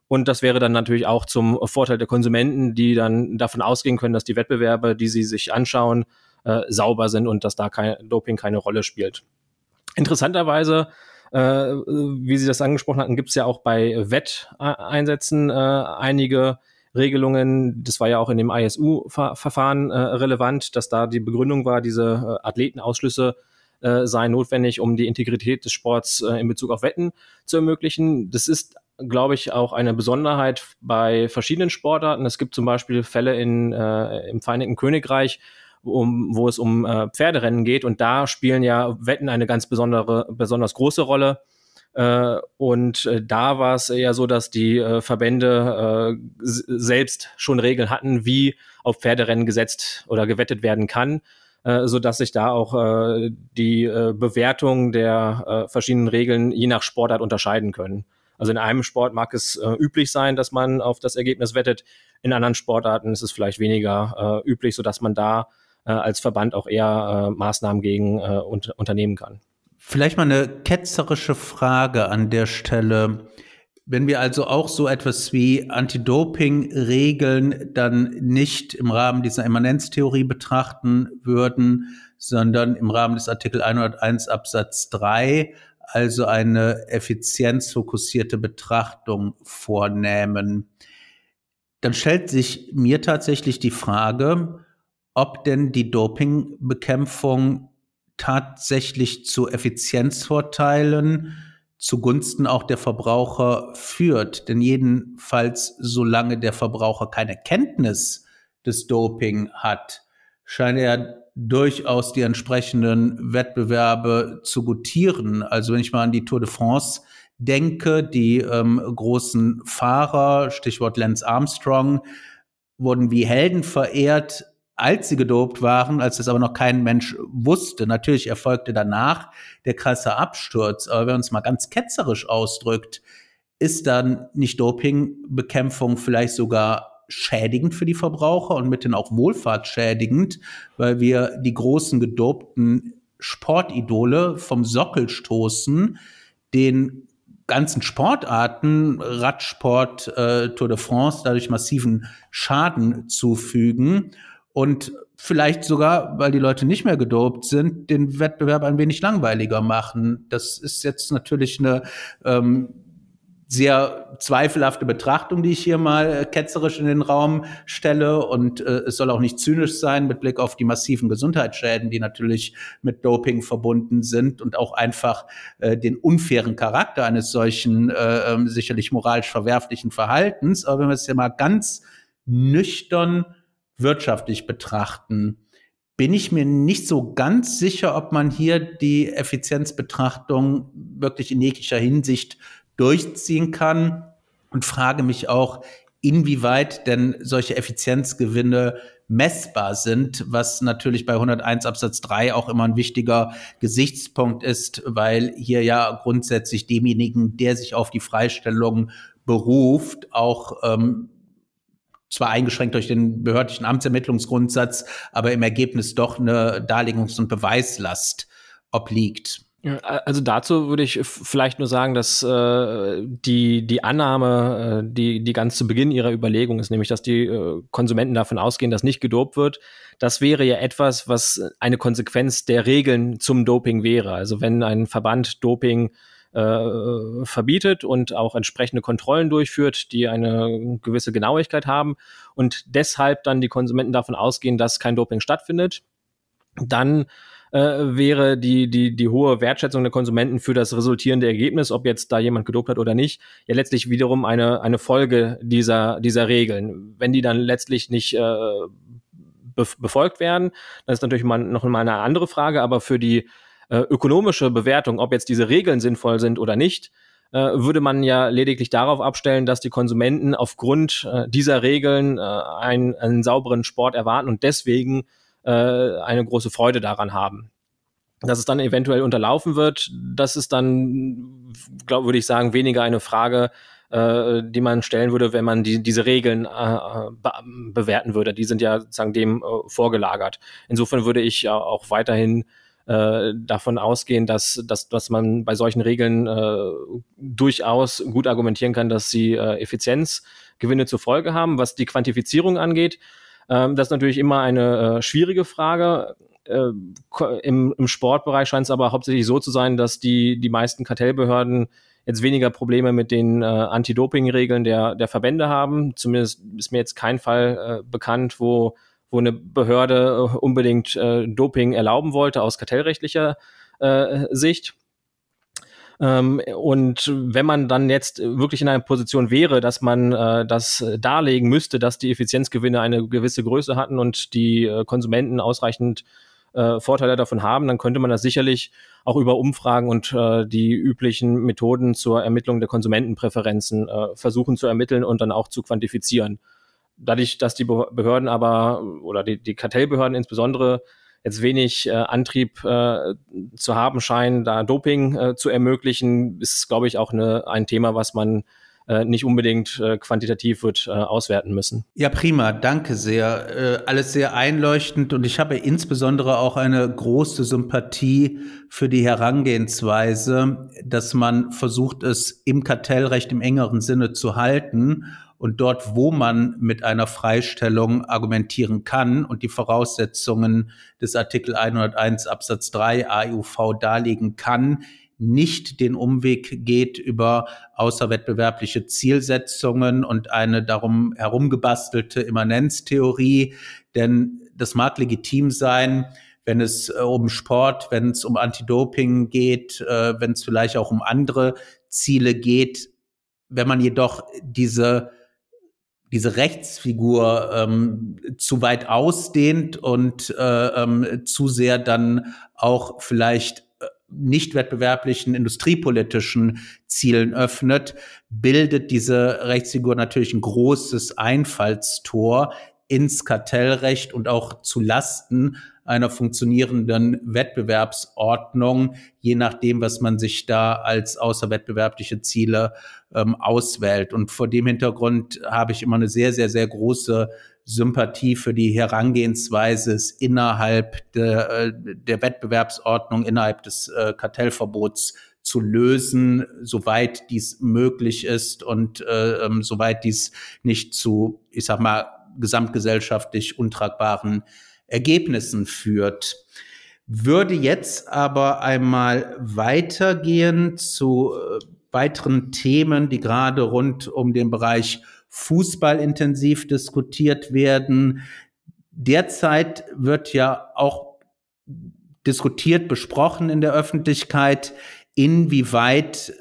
Und das wäre dann natürlich auch zum Vorteil der Konsumenten, die dann davon ausgehen können, dass die Wettbewerbe, die sie sich anschauen, äh, sauber sind und dass da kein Doping keine Rolle spielt. Interessanterweise, äh, wie Sie das angesprochen hatten, gibt es ja auch bei Wetteinsätzen äh, einige Regelungen. Das war ja auch in dem ISU-Verfahren äh, relevant, dass da die Begründung war, diese äh, Athletenausschlüsse äh, seien notwendig, um die Integrität des Sports äh, in Bezug auf Wetten zu ermöglichen. Das ist glaube ich, auch eine Besonderheit bei verschiedenen Sportarten. Es gibt zum Beispiel Fälle in, äh, im Vereinigten Königreich, um, wo es um äh, Pferderennen geht und da spielen ja Wetten eine ganz besondere, besonders große Rolle. Äh, und äh, da war es eher so, dass die äh, Verbände äh, selbst schon Regeln hatten, wie auf Pferderennen gesetzt oder gewettet werden kann äh, so dass sich da auch äh, die äh, Bewertung der äh, verschiedenen Regeln je nach Sportart unterscheiden können. Also in einem Sport mag es äh, üblich sein, dass man auf das Ergebnis wettet. In anderen Sportarten ist es vielleicht weniger äh, üblich, so dass man da äh, als Verband auch eher äh, Maßnahmen gegen äh, un unternehmen kann. Vielleicht mal eine ketzerische Frage an der Stelle. Wenn wir also auch so etwas wie Anti-Doping-Regeln dann nicht im Rahmen dieser Immanenztheorie betrachten würden, sondern im Rahmen des Artikel 101 Absatz 3, also eine effizienzfokussierte Betrachtung vornehmen, dann stellt sich mir tatsächlich die Frage, ob denn die Dopingbekämpfung tatsächlich zu Effizienzvorteilen zugunsten auch der Verbraucher führt. Denn jedenfalls, solange der Verbraucher keine Kenntnis des Doping hat, scheint er durchaus die entsprechenden Wettbewerbe zu gutieren. Also wenn ich mal an die Tour de France denke, die ähm, großen Fahrer, Stichwort Lance Armstrong, wurden wie Helden verehrt, als sie gedopt waren, als das aber noch kein Mensch wusste. Natürlich erfolgte danach der krasse Absturz, aber wenn man es mal ganz ketzerisch ausdrückt, ist dann nicht Dopingbekämpfung vielleicht sogar schädigend für die Verbraucher und mithin auch wohlfahrtsschädigend, weil wir die großen gedopten Sportidole vom Sockel stoßen, den ganzen Sportarten, Radsport, äh, Tour de France, dadurch massiven Schaden zufügen und vielleicht sogar, weil die Leute nicht mehr gedopt sind, den Wettbewerb ein wenig langweiliger machen. Das ist jetzt natürlich eine ähm, sehr zweifelhafte Betrachtung, die ich hier mal äh, ketzerisch in den Raum stelle. Und äh, es soll auch nicht zynisch sein mit Blick auf die massiven Gesundheitsschäden, die natürlich mit Doping verbunden sind und auch einfach äh, den unfairen Charakter eines solchen äh, ähm, sicherlich moralisch verwerflichen Verhaltens. Aber wenn wir es ja mal ganz nüchtern wirtschaftlich betrachten, bin ich mir nicht so ganz sicher, ob man hier die Effizienzbetrachtung wirklich in jeglicher Hinsicht durchziehen kann und frage mich auch, inwieweit denn solche Effizienzgewinne messbar sind, was natürlich bei 101 Absatz 3 auch immer ein wichtiger Gesichtspunkt ist, weil hier ja grundsätzlich demjenigen, der sich auf die Freistellung beruft, auch ähm, zwar eingeschränkt durch den behördlichen Amtsermittlungsgrundsatz, aber im Ergebnis doch eine Darlegungs- und Beweislast obliegt. Also dazu würde ich vielleicht nur sagen, dass äh, die, die Annahme, äh, die, die ganz zu Beginn ihrer Überlegung ist, nämlich dass die äh, Konsumenten davon ausgehen, dass nicht gedopt wird, das wäre ja etwas, was eine Konsequenz der Regeln zum Doping wäre. Also wenn ein Verband Doping äh, verbietet und auch entsprechende Kontrollen durchführt, die eine gewisse Genauigkeit haben und deshalb dann die Konsumenten davon ausgehen, dass kein Doping stattfindet, dann äh, wäre die, die, die hohe Wertschätzung der Konsumenten für das resultierende Ergebnis, ob jetzt da jemand gedopt hat oder nicht, ja letztlich wiederum eine, eine Folge dieser, dieser Regeln. Wenn die dann letztlich nicht äh, befolgt werden, dann ist natürlich mal noch mal eine andere Frage, aber für die äh, ökonomische Bewertung, ob jetzt diese Regeln sinnvoll sind oder nicht, äh, würde man ja lediglich darauf abstellen, dass die Konsumenten aufgrund äh, dieser Regeln äh, einen, einen sauberen Sport erwarten und deswegen äh, eine große Freude daran haben. Dass es dann eventuell unterlaufen wird, das ist dann, glaube würde ich sagen, weniger eine Frage, äh, die man stellen würde, wenn man die, diese Regeln äh, be bewerten würde. Die sind ja sozusagen dem äh, vorgelagert. Insofern würde ich auch weiterhin äh, davon ausgehen, dass, dass, dass man bei solchen Regeln äh, durchaus gut argumentieren kann, dass sie äh, Effizienzgewinne zur Folge haben. Was die Quantifizierung angeht, ähm, das ist natürlich immer eine äh, schwierige Frage. Äh, im, Im Sportbereich scheint es aber hauptsächlich so zu sein, dass die, die meisten Kartellbehörden jetzt weniger Probleme mit den äh, Anti-Doping-Regeln der, der Verbände haben. Zumindest ist mir jetzt kein Fall äh, bekannt, wo wo eine Behörde äh, unbedingt äh, Doping erlauben wollte aus kartellrechtlicher äh, Sicht. Ähm, und wenn man dann jetzt wirklich in einer Position wäre, dass man äh, das darlegen müsste, dass die Effizienzgewinne eine gewisse Größe hatten und die äh, Konsumenten ausreichend äh, Vorteile davon haben, dann könnte man das sicherlich auch über Umfragen und die üblichen Methoden zur Ermittlung der Konsumentenpräferenzen versuchen zu ermitteln und dann auch zu quantifizieren. Dadurch, dass die Behörden aber oder die, die Kartellbehörden insbesondere jetzt wenig äh, Antrieb äh, zu haben scheinen, da Doping äh, zu ermöglichen, ist, glaube ich, auch eine, ein Thema, was man äh, nicht unbedingt äh, quantitativ wird äh, auswerten müssen. Ja, prima, danke sehr. Alles sehr einleuchtend und ich habe insbesondere auch eine große Sympathie für die Herangehensweise, dass man versucht, es im Kartellrecht im engeren Sinne zu halten und dort, wo man mit einer Freistellung argumentieren kann und die Voraussetzungen des Artikel 101 Absatz 3 AUV darlegen kann, nicht den Umweg geht über außerwettbewerbliche Zielsetzungen und eine darum herumgebastelte Immanenztheorie. Denn das mag legitim sein, wenn es äh, um Sport, wenn es um Anti-Doping geht, äh, wenn es vielleicht auch um andere Ziele geht. Wenn man jedoch diese diese Rechtsfigur ähm, zu weit ausdehnt und äh, ähm, zu sehr dann auch vielleicht äh, nicht wettbewerblichen industriepolitischen Zielen öffnet, bildet diese Rechtsfigur natürlich ein großes Einfallstor ins Kartellrecht und auch zu Lasten einer funktionierenden Wettbewerbsordnung, je nachdem, was man sich da als außerwettbewerbliche Ziele ähm, auswählt. Und vor dem Hintergrund habe ich immer eine sehr, sehr, sehr große Sympathie für die Herangehensweise, innerhalb der, äh, der Wettbewerbsordnung, innerhalb des äh, Kartellverbots zu lösen, soweit dies möglich ist und äh, ähm, soweit dies nicht zu, ich sag mal, gesamtgesellschaftlich untragbaren Ergebnissen führt. Würde jetzt aber einmal weitergehen zu äh, weiteren Themen, die gerade rund um den Bereich Fußball intensiv diskutiert werden. Derzeit wird ja auch diskutiert, besprochen in der Öffentlichkeit, inwieweit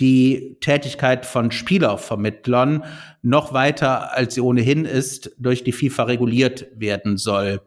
die Tätigkeit von Spielervermittlern noch weiter, als sie ohnehin ist, durch die FIFA reguliert werden soll.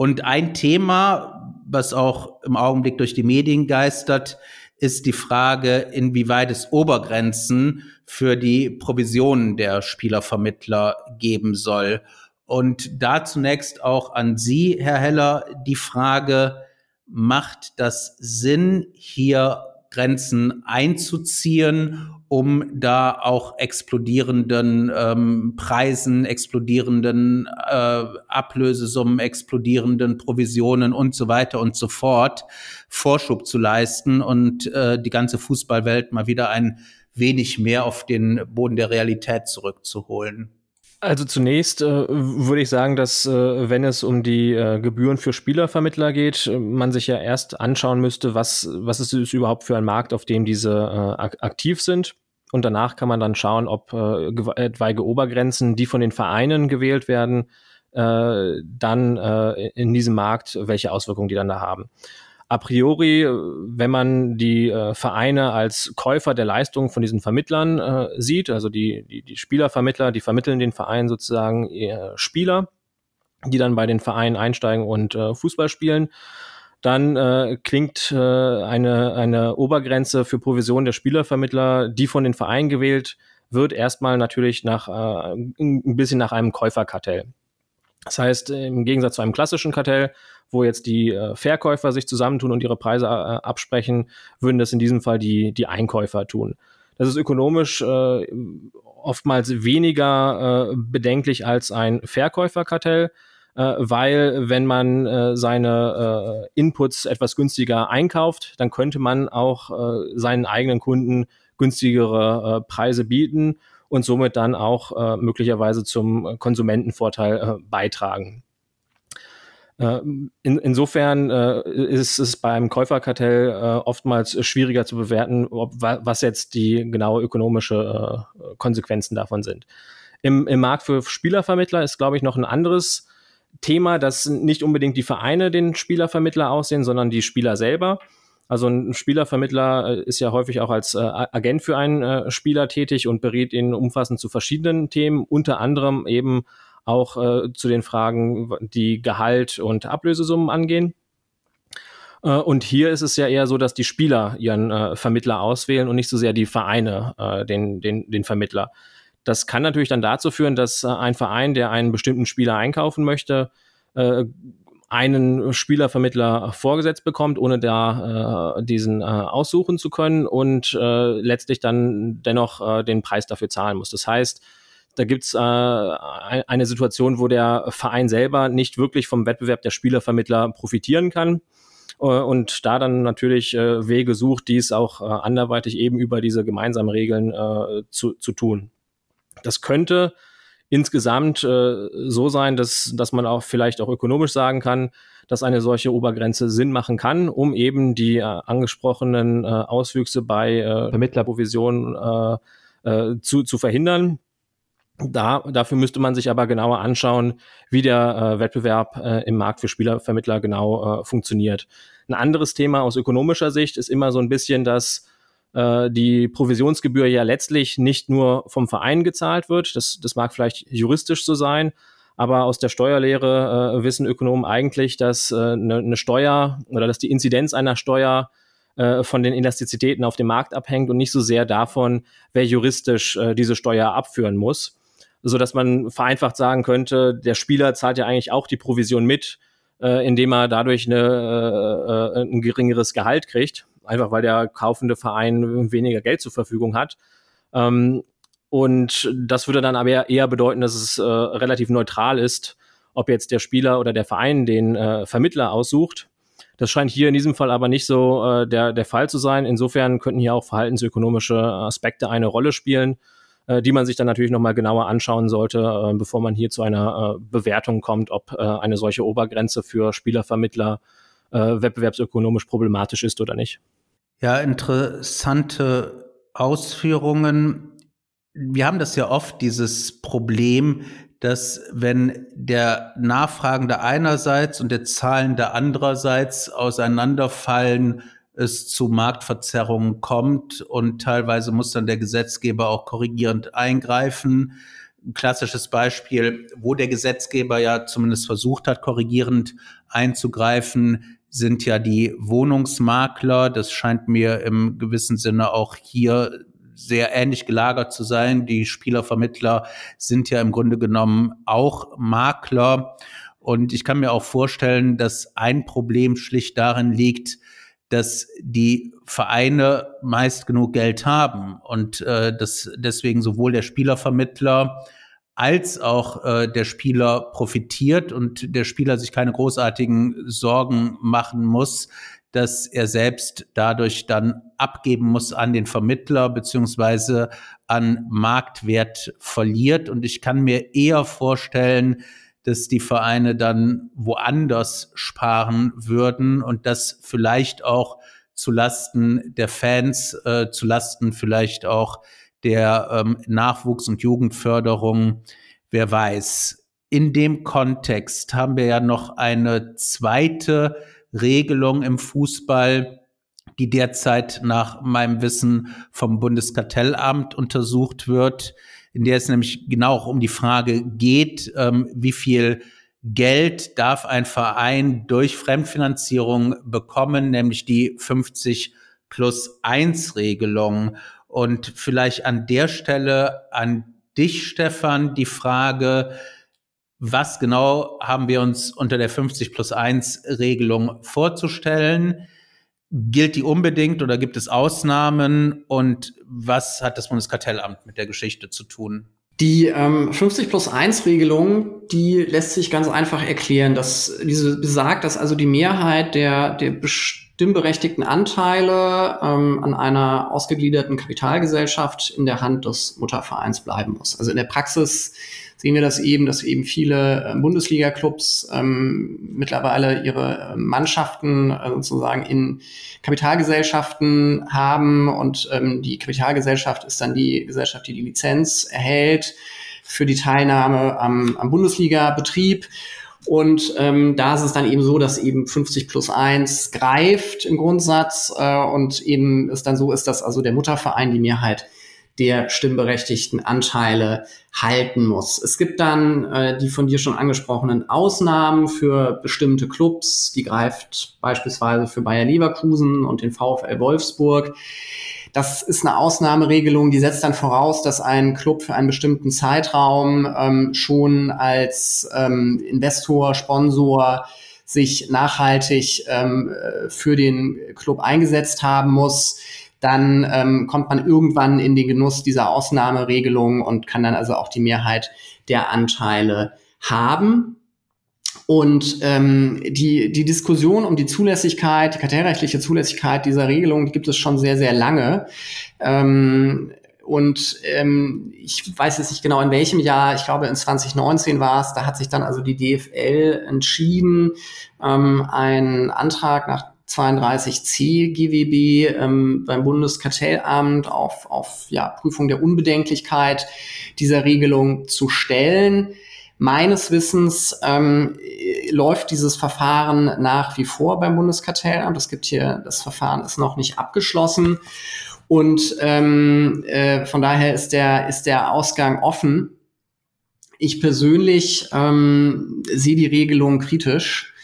Und ein Thema, was auch im Augenblick durch die Medien geistert, ist die Frage, inwieweit es Obergrenzen für die Provisionen der Spielervermittler geben soll. Und da zunächst auch an Sie, Herr Heller, die Frage, macht das Sinn, hier Grenzen einzuziehen, um da auch explodierenden ähm, Preisen, explodierenden äh, Ablösesummen, explodierenden Provisionen und so weiter und so fort Vorschub zu leisten und äh, die ganze Fußballwelt mal wieder ein wenig mehr auf den Boden der Realität zurückzuholen. Also zunächst äh, würde ich sagen, dass äh, wenn es um die äh, Gebühren für Spielervermittler geht, äh, man sich ja erst anschauen müsste, was, was ist es überhaupt für ein Markt, auf dem diese äh, aktiv sind. Und danach kann man dann schauen, ob äh, etwaige Obergrenzen, die von den Vereinen gewählt werden, dann in diesem Markt, welche Auswirkungen die dann da haben a priori, wenn man die äh, Vereine als Käufer der Leistung von diesen Vermittlern äh, sieht, also die, die, die Spielervermittler, die vermitteln den Verein sozusagen äh, Spieler, die dann bei den Vereinen einsteigen und äh, Fußball spielen, dann äh, klingt äh, eine, eine Obergrenze für Provision der Spielervermittler, die von den Vereinen gewählt wird, erstmal natürlich nach äh, ein bisschen nach einem Käuferkartell. Das heißt, im Gegensatz zu einem klassischen Kartell, wo jetzt die äh, Verkäufer sich zusammentun und ihre Preise äh, absprechen, würden das in diesem Fall die, die Einkäufer tun. Das ist ökonomisch äh, oftmals weniger äh, bedenklich als ein Verkäuferkartell, äh, weil wenn man äh, seine Inputs etwas günstiger einkauft, dann könnte man auch seinen eigenen Kunden günstigere Preise bieten und somit dann auch möglicherweise zum Konsumentenvorteil beitragen. Äh, in, insofern äh, ist es beim Käuferkartell äh, oftmals schwieriger zu bewerten, ob, was jetzt die genaue ökonomische äh, Konsequenzen davon sind. Im, Im Markt für Spielervermittler ist, glaube ich, noch ein anderes Thema, dass nicht unbedingt die Vereine den Spielervermittler aussehen, sondern die Spieler selber. Also ein Spielervermittler ist ja häufig auch als äh, Agent für einen äh, Spieler tätig und berät ihn umfassend zu verschiedenen Themen, unter anderem eben auch äh, zu den Fragen, die Gehalt und Ablösesummen angehen. Äh, und hier ist es ja eher so, dass die Spieler ihren äh, Vermittler auswählen und nicht so sehr die Vereine den, den, den Vermittler. Das kann natürlich dann dazu führen, dass ein Verein, der einen bestimmten Spieler einkaufen möchte, einen Spielervermittler vorgesetzt bekommt, ohne da äh, diesen äh, aussuchen zu können und äh, letztlich dann dennoch äh, den Preis dafür zahlen muss. Das heißt, da gibt's äh, eine Situation, wo der Verein selber nicht wirklich vom Wettbewerb der Spielervermittler profitieren kann äh, und da dann natürlich äh, Wege sucht, dies auch äh, anderweitig eben über diese gemeinsamen Regeln äh, zu, zu tun. Das könnte insgesamt äh, so sein, dass, dass man auch vielleicht auch ökonomisch sagen kann, dass eine solche Obergrenze Sinn machen kann, um eben die äh, angesprochenen äh, Auswüchse bei äh, Vermittlerprovisionen äh, äh, zu, zu verhindern. Da, dafür müsste man sich aber genauer anschauen, wie der äh, Wettbewerb äh, im Markt für Spielervermittler genau äh, funktioniert. Ein anderes Thema aus ökonomischer Sicht ist immer so ein bisschen, dass äh, die Provisionsgebühr ja letztlich nicht nur vom Verein gezahlt wird. Das, das mag vielleicht juristisch so sein, aber aus der Steuerlehre äh, wissen Ökonomen eigentlich, dass äh, ne eine Steuer oder dass die Inzidenz einer Steuer äh, von den Elastizitäten auf dem Markt abhängt und nicht so sehr davon, wer juristisch äh, diese Steuer abführen muss. So dass man vereinfacht sagen könnte, der Spieler zahlt ja eigentlich auch die Provision mit, äh, indem er dadurch eine, äh, äh ein geringeres Gehalt kriegt einfach weil der kaufende Verein weniger Geld zur Verfügung hat. Ähm, und das würde dann aber eher bedeuten, dass es äh, relativ neutral ist, ob jetzt der Spieler oder der Verein den äh, Vermittler aussucht. Das scheint hier in diesem Fall aber nicht so äh, der, der Fall zu sein. Insofern könnten hier auch verhaltensökonomische Aspekte eine Rolle spielen, äh, die man sich dann natürlich nochmal genauer anschauen sollte, äh, bevor man hier zu einer äh, Bewertung kommt, ob äh, eine solche Obergrenze für Spielervermittler äh, wettbewerbsökonomisch problematisch ist oder nicht. Ja, interessante Ausführungen. Wir haben das ja oft, dieses Problem, dass wenn der Nachfragende einerseits und der Zahlende andererseits auseinanderfallen, es zu Marktverzerrungen kommt und teilweise muss dann der Gesetzgeber auch korrigierend eingreifen. Ein klassisches Beispiel, wo der Gesetzgeber ja zumindest versucht hat, korrigierend einzugreifen, sind ja die Wohnungsmakler. Das scheint mir im gewissen Sinne auch hier sehr ähnlich gelagert zu sein. Die Spielervermittler sind ja im Grunde genommen auch Makler. Und ich kann mir auch vorstellen, dass ein Problem schlicht darin liegt, dass die Vereine meist genug Geld haben und äh, dass deswegen sowohl der Spielervermittler als auch äh, der Spieler profitiert und der Spieler sich keine großartigen Sorgen machen muss, dass er selbst dadurch dann abgeben muss an den Vermittler beziehungsweise an Marktwert verliert. Und ich kann mir eher vorstellen, dass die Vereine dann woanders sparen würden und das vielleicht auch zu Lasten der Fans, äh, zu Lasten vielleicht auch der ähm, Nachwuchs- und Jugendförderung. Wer weiß. In dem Kontext haben wir ja noch eine zweite Regelung im Fußball, die derzeit nach meinem Wissen vom Bundeskartellamt untersucht wird, in der es nämlich genau auch um die Frage geht, ähm, wie viel Geld darf ein Verein durch Fremdfinanzierung bekommen, nämlich die 50 plus 1 Regelung. Und vielleicht an der Stelle an dich, Stefan, die Frage, was genau haben wir uns unter der 50 plus 1 Regelung vorzustellen? Gilt die unbedingt oder gibt es Ausnahmen? Und was hat das Bundeskartellamt mit der Geschichte zu tun? Die ähm, 50 plus 1 Regelung, die lässt sich ganz einfach erklären, dass diese besagt, dass also die Mehrheit der, der stimmberechtigten Anteile ähm, an einer ausgegliederten Kapitalgesellschaft in der Hand des Muttervereins bleiben muss. Also in der Praxis sehen wir das eben, dass eben viele äh, Bundesliga-Clubs ähm, mittlerweile ihre äh, Mannschaften äh, sozusagen in Kapitalgesellschaften haben und ähm, die Kapitalgesellschaft ist dann die Gesellschaft, die die Lizenz erhält für die Teilnahme am, am Bundesliga-Betrieb. Und ähm, da ist es dann eben so, dass eben 50 plus 1 greift im Grundsatz äh, und eben es dann so ist, dass also der Mutterverein die Mehrheit der stimmberechtigten Anteile halten muss. Es gibt dann äh, die von dir schon angesprochenen Ausnahmen für bestimmte Clubs. Die greift beispielsweise für Bayer Leverkusen und den VfL Wolfsburg. Das ist eine Ausnahmeregelung, die setzt dann voraus, dass ein Club für einen bestimmten Zeitraum ähm, schon als ähm, Investor, Sponsor sich nachhaltig ähm, äh, für den Club eingesetzt haben muss dann ähm, kommt man irgendwann in den Genuss dieser Ausnahmeregelung und kann dann also auch die Mehrheit der Anteile haben. Und ähm, die, die Diskussion um die Zulässigkeit, die kartellrechtliche Zulässigkeit dieser Regelung, die gibt es schon sehr, sehr lange. Ähm, und ähm, ich weiß jetzt nicht genau in welchem Jahr, ich glaube in 2019 war es, da hat sich dann also die DFL entschieden, ähm, einen Antrag nach 32c GWB ähm, beim Bundeskartellamt auf, auf ja, Prüfung der Unbedenklichkeit dieser Regelung zu stellen. Meines Wissens ähm, läuft dieses Verfahren nach wie vor beim Bundeskartellamt. Es gibt hier, das Verfahren ist noch nicht abgeschlossen. Und ähm, äh, von daher ist der, ist der Ausgang offen. Ich persönlich ähm, sehe die Regelung kritisch.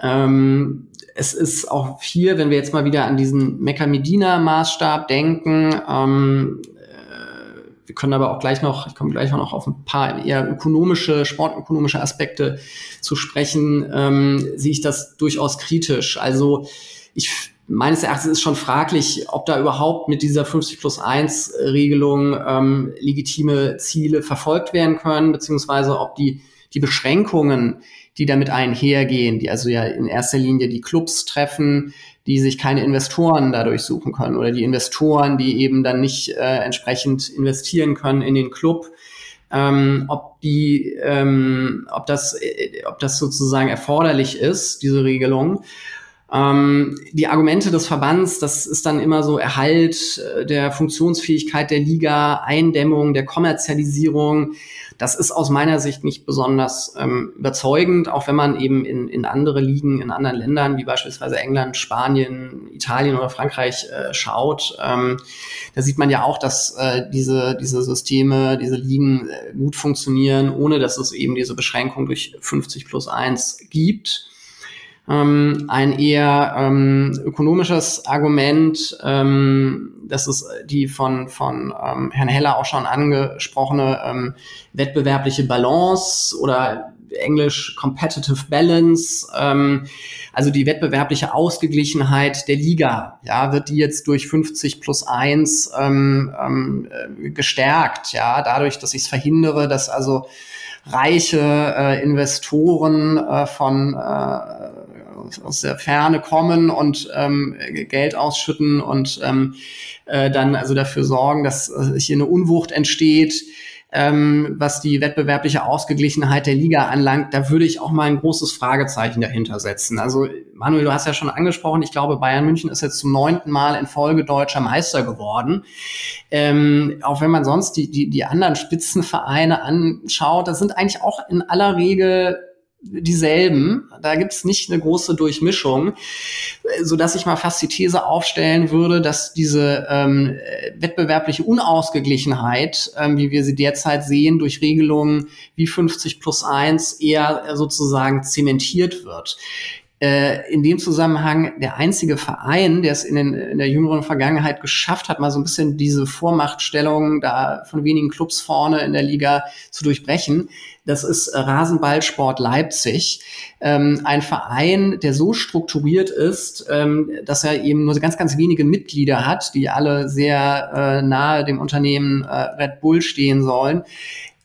Ähm, es ist auch hier, wenn wir jetzt mal wieder an diesen Mecca-Medina-Maßstab denken, ähm, äh, wir können aber auch gleich noch, ich komme gleich noch auf ein paar eher ökonomische, sportökonomische Aspekte zu sprechen, ähm, sehe ich das durchaus kritisch. Also ich meines Erachtens ist schon fraglich, ob da überhaupt mit dieser 50 plus 1 Regelung ähm, legitime Ziele verfolgt werden können, beziehungsweise ob die, die Beschränkungen, die damit einhergehen, die also ja in erster Linie die Clubs treffen, die sich keine Investoren dadurch suchen können oder die Investoren, die eben dann nicht äh, entsprechend investieren können in den Club. Ähm, ob die, ähm, ob das, äh, ob das sozusagen erforderlich ist, diese Regelung. Ähm, die Argumente des Verbands, das ist dann immer so Erhalt äh, der Funktionsfähigkeit der Liga, Eindämmung der Kommerzialisierung. Das ist aus meiner Sicht nicht besonders ähm, überzeugend, auch wenn man eben in, in andere Ligen, in anderen Ländern, wie beispielsweise England, Spanien, Italien oder Frankreich äh, schaut. Ähm, da sieht man ja auch, dass äh, diese, diese Systeme, diese Ligen äh, gut funktionieren, ohne dass es eben diese Beschränkung durch 50 plus 1 gibt. Ähm, ein eher ähm, ökonomisches Argument, ähm, das ist die von, von ähm, Herrn Heller auch schon angesprochene ähm, wettbewerbliche Balance oder Englisch Competitive Balance, ähm, also die wettbewerbliche Ausgeglichenheit der Liga, ja, wird die jetzt durch 50 plus 1 ähm, ähm, äh, gestärkt, ja, dadurch, dass ich es verhindere, dass also reiche äh, Investoren äh, von äh, aus der Ferne kommen und ähm, Geld ausschütten und ähm, äh, dann also dafür sorgen, dass äh, hier eine Unwucht entsteht, ähm, was die wettbewerbliche Ausgeglichenheit der Liga anlangt, da würde ich auch mal ein großes Fragezeichen dahinter setzen. Also Manuel, du hast ja schon angesprochen, ich glaube, Bayern München ist jetzt zum neunten Mal in Folge deutscher Meister geworden. Ähm, auch wenn man sonst die, die, die anderen Spitzenvereine anschaut, das sind eigentlich auch in aller Regel dieselben. Da gibt's nicht eine große Durchmischung, so dass ich mal fast die These aufstellen würde, dass diese ähm, wettbewerbliche Unausgeglichenheit, ähm, wie wir sie derzeit sehen, durch Regelungen wie 50 plus 1 eher sozusagen zementiert wird. Äh, in dem Zusammenhang der einzige Verein, der es in, den, in der jüngeren Vergangenheit geschafft hat, mal so ein bisschen diese Vormachtstellung da von wenigen Clubs vorne in der Liga zu durchbrechen, das ist Rasenballsport Leipzig, ähm, ein Verein, der so strukturiert ist, ähm, dass er eben nur ganz, ganz wenige Mitglieder hat, die alle sehr äh, nahe dem Unternehmen äh, Red Bull stehen sollen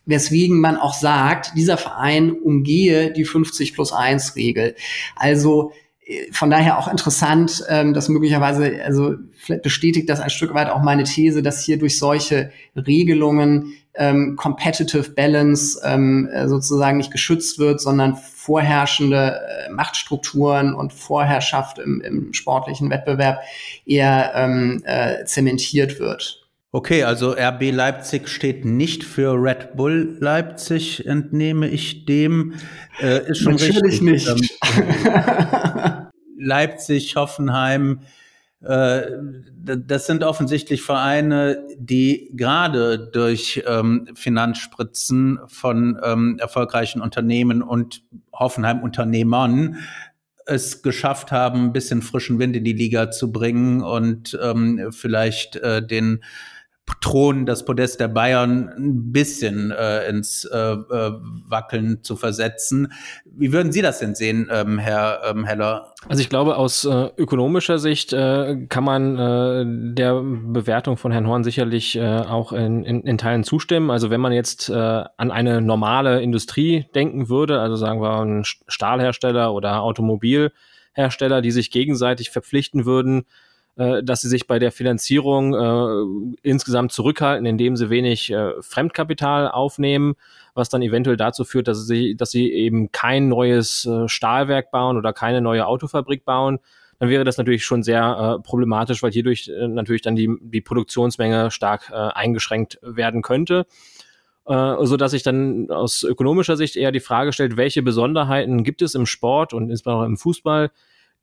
weswegen man auch sagt, dieser Verein umgehe die 50 plus 1 Regel. Also äh, von daher auch interessant, ähm, dass möglicherweise, also vielleicht bestätigt das ein Stück weit auch meine These, dass hier durch solche Regelungen ähm, Competitive Balance ähm, äh, sozusagen nicht geschützt wird, sondern vorherrschende äh, Machtstrukturen und Vorherrschaft im, im sportlichen Wettbewerb eher ähm, äh, zementiert wird. Okay, also RB Leipzig steht nicht für Red Bull Leipzig, entnehme ich dem. Äh, ist schon Natürlich richtig. nicht. Ähm, Leipzig, Hoffenheim, äh, das sind offensichtlich Vereine, die gerade durch ähm, Finanzspritzen von ähm, erfolgreichen Unternehmen und Hoffenheim-Unternehmern es geschafft haben, ein bisschen frischen Wind in die Liga zu bringen und ähm, vielleicht äh, den Thron, das Podest der Bayern ein bisschen äh, ins äh, äh, Wackeln zu versetzen. Wie würden Sie das denn sehen, ähm, Herr ähm, Heller? Also ich glaube, aus äh, ökonomischer Sicht äh, kann man äh, der Bewertung von Herrn Horn sicherlich auch in, in, in Teilen zustimmen. Also wenn man jetzt an eine normale Industrie denken würde, also sagen wir ein Stahlhersteller oder Automobilhersteller, die sich gegenseitig verpflichten würden, äh, dass sie sich bei der Finanzierung äh, insgesamt zurückhalten, indem sie wenig äh, Fremdkapital aufnehmen, was dann eventuell dazu führt, dass sie, dass sie eben kein neues äh, Stahlwerk bauen oder keine neue Autofabrik bauen. Dann wäre das natürlich schon sehr äh, problematisch, weil hierdurch äh, natürlich dann die, die Produktionsmenge stark äh, eingeschränkt werden könnte. Äh, so dass sich dann aus ökonomischer Sicht eher die Frage stellt, welche Besonderheiten gibt es im Sport und insbesondere im Fußball,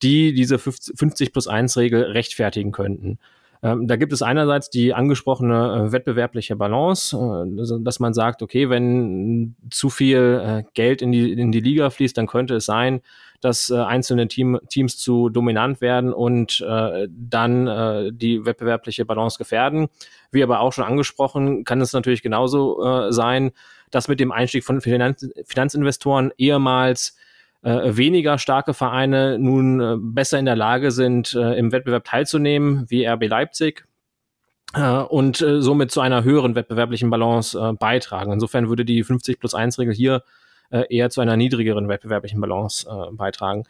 die diese 50 plus 1 Regel rechtfertigen könnten. Ähm, da gibt es einerseits die angesprochene äh, wettbewerbliche Balance, äh, dass man sagt, okay, wenn zu viel äh, Geld in die, in die Liga fließt, dann könnte es sein, dass einzelne Team, Teams zu dominant werden und dann die wettbewerbliche Balance gefährden. Wie aber auch schon angesprochen, kann es natürlich genauso sein, dass mit dem Einstieg von Finanz Finanzinvestoren ehemals äh, weniger starke Vereine nun äh, besser in der Lage sind, äh, im Wettbewerb teilzunehmen, wie RB Leipzig. Äh, und äh, somit zu einer höheren wettbewerblichen Balance äh, beitragen. Insofern würde die 50 plus 1 Regel hier eher zu einer niedrigeren wettbewerblichen Balance beitragen.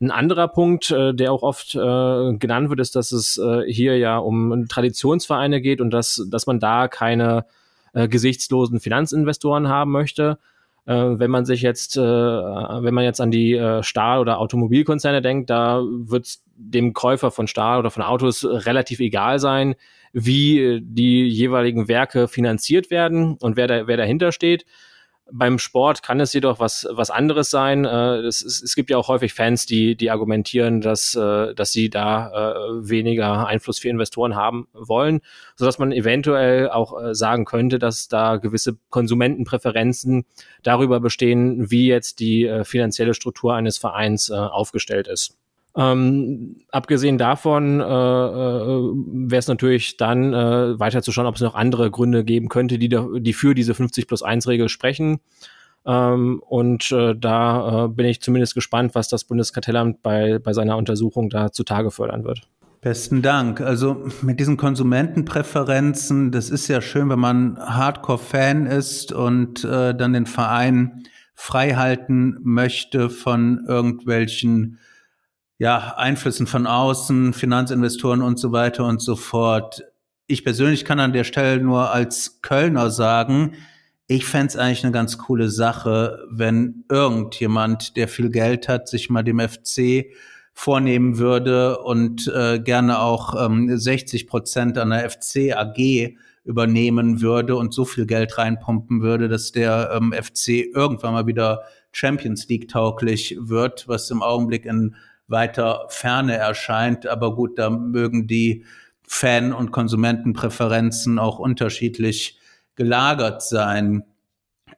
Ein anderer Punkt, der auch oft genannt wird, ist, dass es hier ja um Traditionsvereine geht und dass, dass man da keine gesichtslosen Finanzinvestoren haben möchte. Äh, wenn man sich jetzt, äh, wenn man jetzt an die äh, Stahl- oder Automobilkonzerne denkt, da wird es dem Käufer von Stahl oder von Autos relativ egal sein, wie die jeweiligen Werke finanziert werden und wer, da, wer dahinter steht. Beim Sport kann es jedoch was, was anderes sein. Äh, es, es, gibt ja auch häufig Fans, die, die argumentieren, dass, äh, dass sie da äh, weniger Einfluss für Investoren haben wollen, sodass man eventuell auch äh, sagen könnte, dass da gewisse Konsumentenpräferenzen darüber bestehen, wie jetzt die äh, finanzielle Struktur eines Vereins äh, aufgestellt ist. Ähm, abgesehen davon äh, äh, wäre es natürlich dann äh, weiter zu schauen, ob es noch andere Gründe geben könnte, die, da, die für diese 50 plus 1 Regel sprechen. Ähm, und äh, da äh, bin ich zumindest gespannt, was das Bundeskartellamt bei, bei seiner Untersuchung da zutage fördern wird. Besten Dank. Also mit diesen Konsumentenpräferenzen, das ist ja schön, wenn man Hardcore-Fan ist und äh, dann den Verein frei halten möchte von irgendwelchen ja, Einflüssen von außen, Finanzinvestoren und so weiter und so fort. Ich persönlich kann an der Stelle nur als Kölner sagen, ich fände eigentlich eine ganz coole Sache, wenn irgendjemand, der viel Geld hat, sich mal dem FC vornehmen würde und äh, gerne auch ähm, 60 Prozent an der FC AG übernehmen würde und so viel Geld reinpumpen würde, dass der ähm, FC irgendwann mal wieder Champions League tauglich wird, was im Augenblick in weiter Ferne erscheint. Aber gut, da mögen die Fan- und Konsumentenpräferenzen auch unterschiedlich gelagert sein.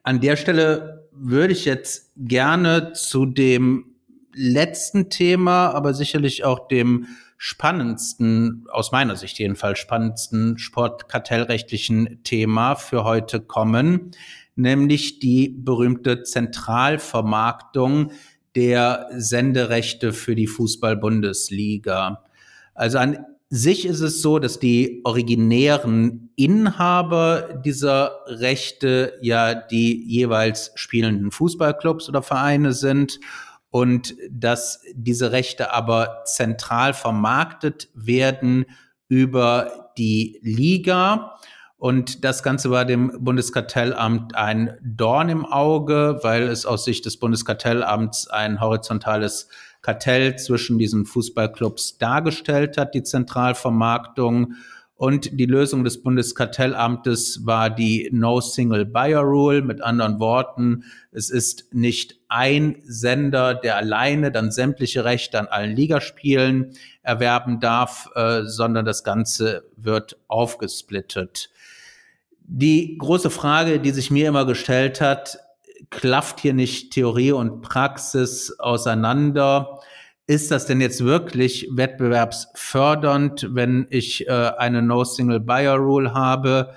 An der Stelle würde ich jetzt gerne zu dem letzten Thema, aber sicherlich auch dem spannendsten, aus meiner Sicht jedenfalls spannendsten sportkartellrechtlichen Thema für heute kommen, nämlich die berühmte Zentralvermarktung der Senderechte für die Fußball-Bundesliga. Also an sich ist es so, dass die originären Inhaber dieser Rechte ja die jeweils spielenden Fußballclubs oder Vereine sind und dass diese Rechte aber zentral vermarktet werden über die Liga. Und das Ganze war dem Bundeskartellamt ein Dorn im Auge, weil es aus Sicht des Bundeskartellamts ein horizontales Kartell zwischen diesen Fußballclubs dargestellt hat, die Zentralvermarktung. Und die Lösung des Bundeskartellamtes war die No Single Buyer Rule. Mit anderen Worten, es ist nicht ein Sender, der alleine dann sämtliche Rechte an allen Ligaspielen erwerben darf, äh, sondern das Ganze wird aufgesplittet. Die große Frage, die sich mir immer gestellt hat, klafft hier nicht Theorie und Praxis auseinander? Ist das denn jetzt wirklich wettbewerbsfördernd, wenn ich äh, eine No Single Buyer Rule habe?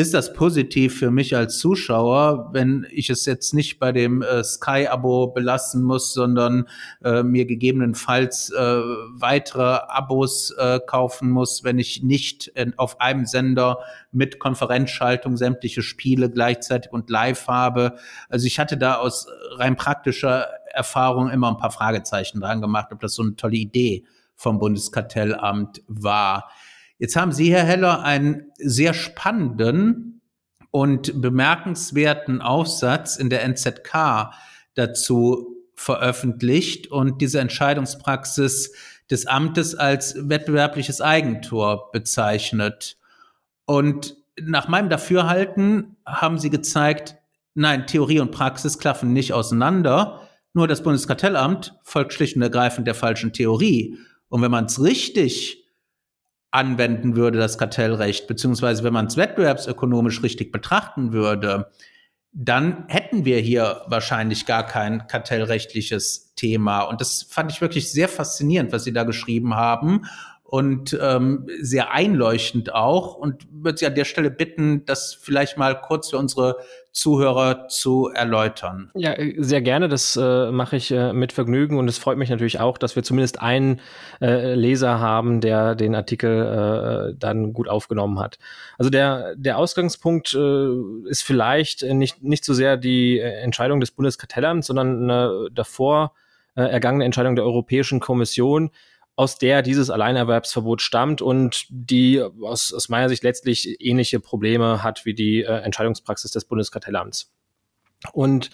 Ist das positiv für mich als Zuschauer, wenn ich es jetzt nicht bei dem äh, Sky-Abo belassen muss, sondern äh, mir gegebenenfalls äh, weitere Abos äh, kaufen muss, wenn ich nicht in, auf einem Sender mit Konferenzschaltung sämtliche Spiele gleichzeitig und live habe. Also ich hatte da aus rein praktischer Erfahrung immer ein paar Fragezeichen dran gemacht, ob das so eine tolle Idee vom Bundeskartellamt war. Jetzt haben Sie, Herr Heller, einen sehr spannenden und bemerkenswerten Aufsatz in der NZK dazu veröffentlicht und diese Entscheidungspraxis des Amtes als wettbewerbliches Eigentor bezeichnet. Und nach meinem Dafürhalten haben Sie gezeigt, nein, Theorie und Praxis klaffen nicht auseinander. Nur das Bundeskartellamt folgt schlicht und ergreifend der falschen Theorie. Und wenn man es richtig anwenden würde, das Kartellrecht, beziehungsweise wenn man es wettbewerbsökonomisch richtig betrachten würde, dann hätten wir hier wahrscheinlich gar kein kartellrechtliches Thema. Und das fand ich wirklich sehr faszinierend, was Sie da geschrieben haben und ähm, sehr einleuchtend auch. Und würde Sie an der Stelle bitten, das vielleicht mal kurz für unsere Zuhörer zu erläutern. Ja, sehr gerne. Das äh, mache ich äh, mit Vergnügen und es freut mich natürlich auch, dass wir zumindest einen äh, Leser haben, der den Artikel äh, dann gut aufgenommen hat. Also der, der Ausgangspunkt äh, ist vielleicht nicht, nicht so sehr die äh, Entscheidung des Bundeskartellamts, sondern eine davor ergangene Entscheidung der Europäischen Kommission, aus der dieses Alleinerwerbsverbot stammt und die aus, aus meiner Sicht letztlich ähnliche Probleme hat wie die äh, Entscheidungspraxis des Bundeskartellamts. Und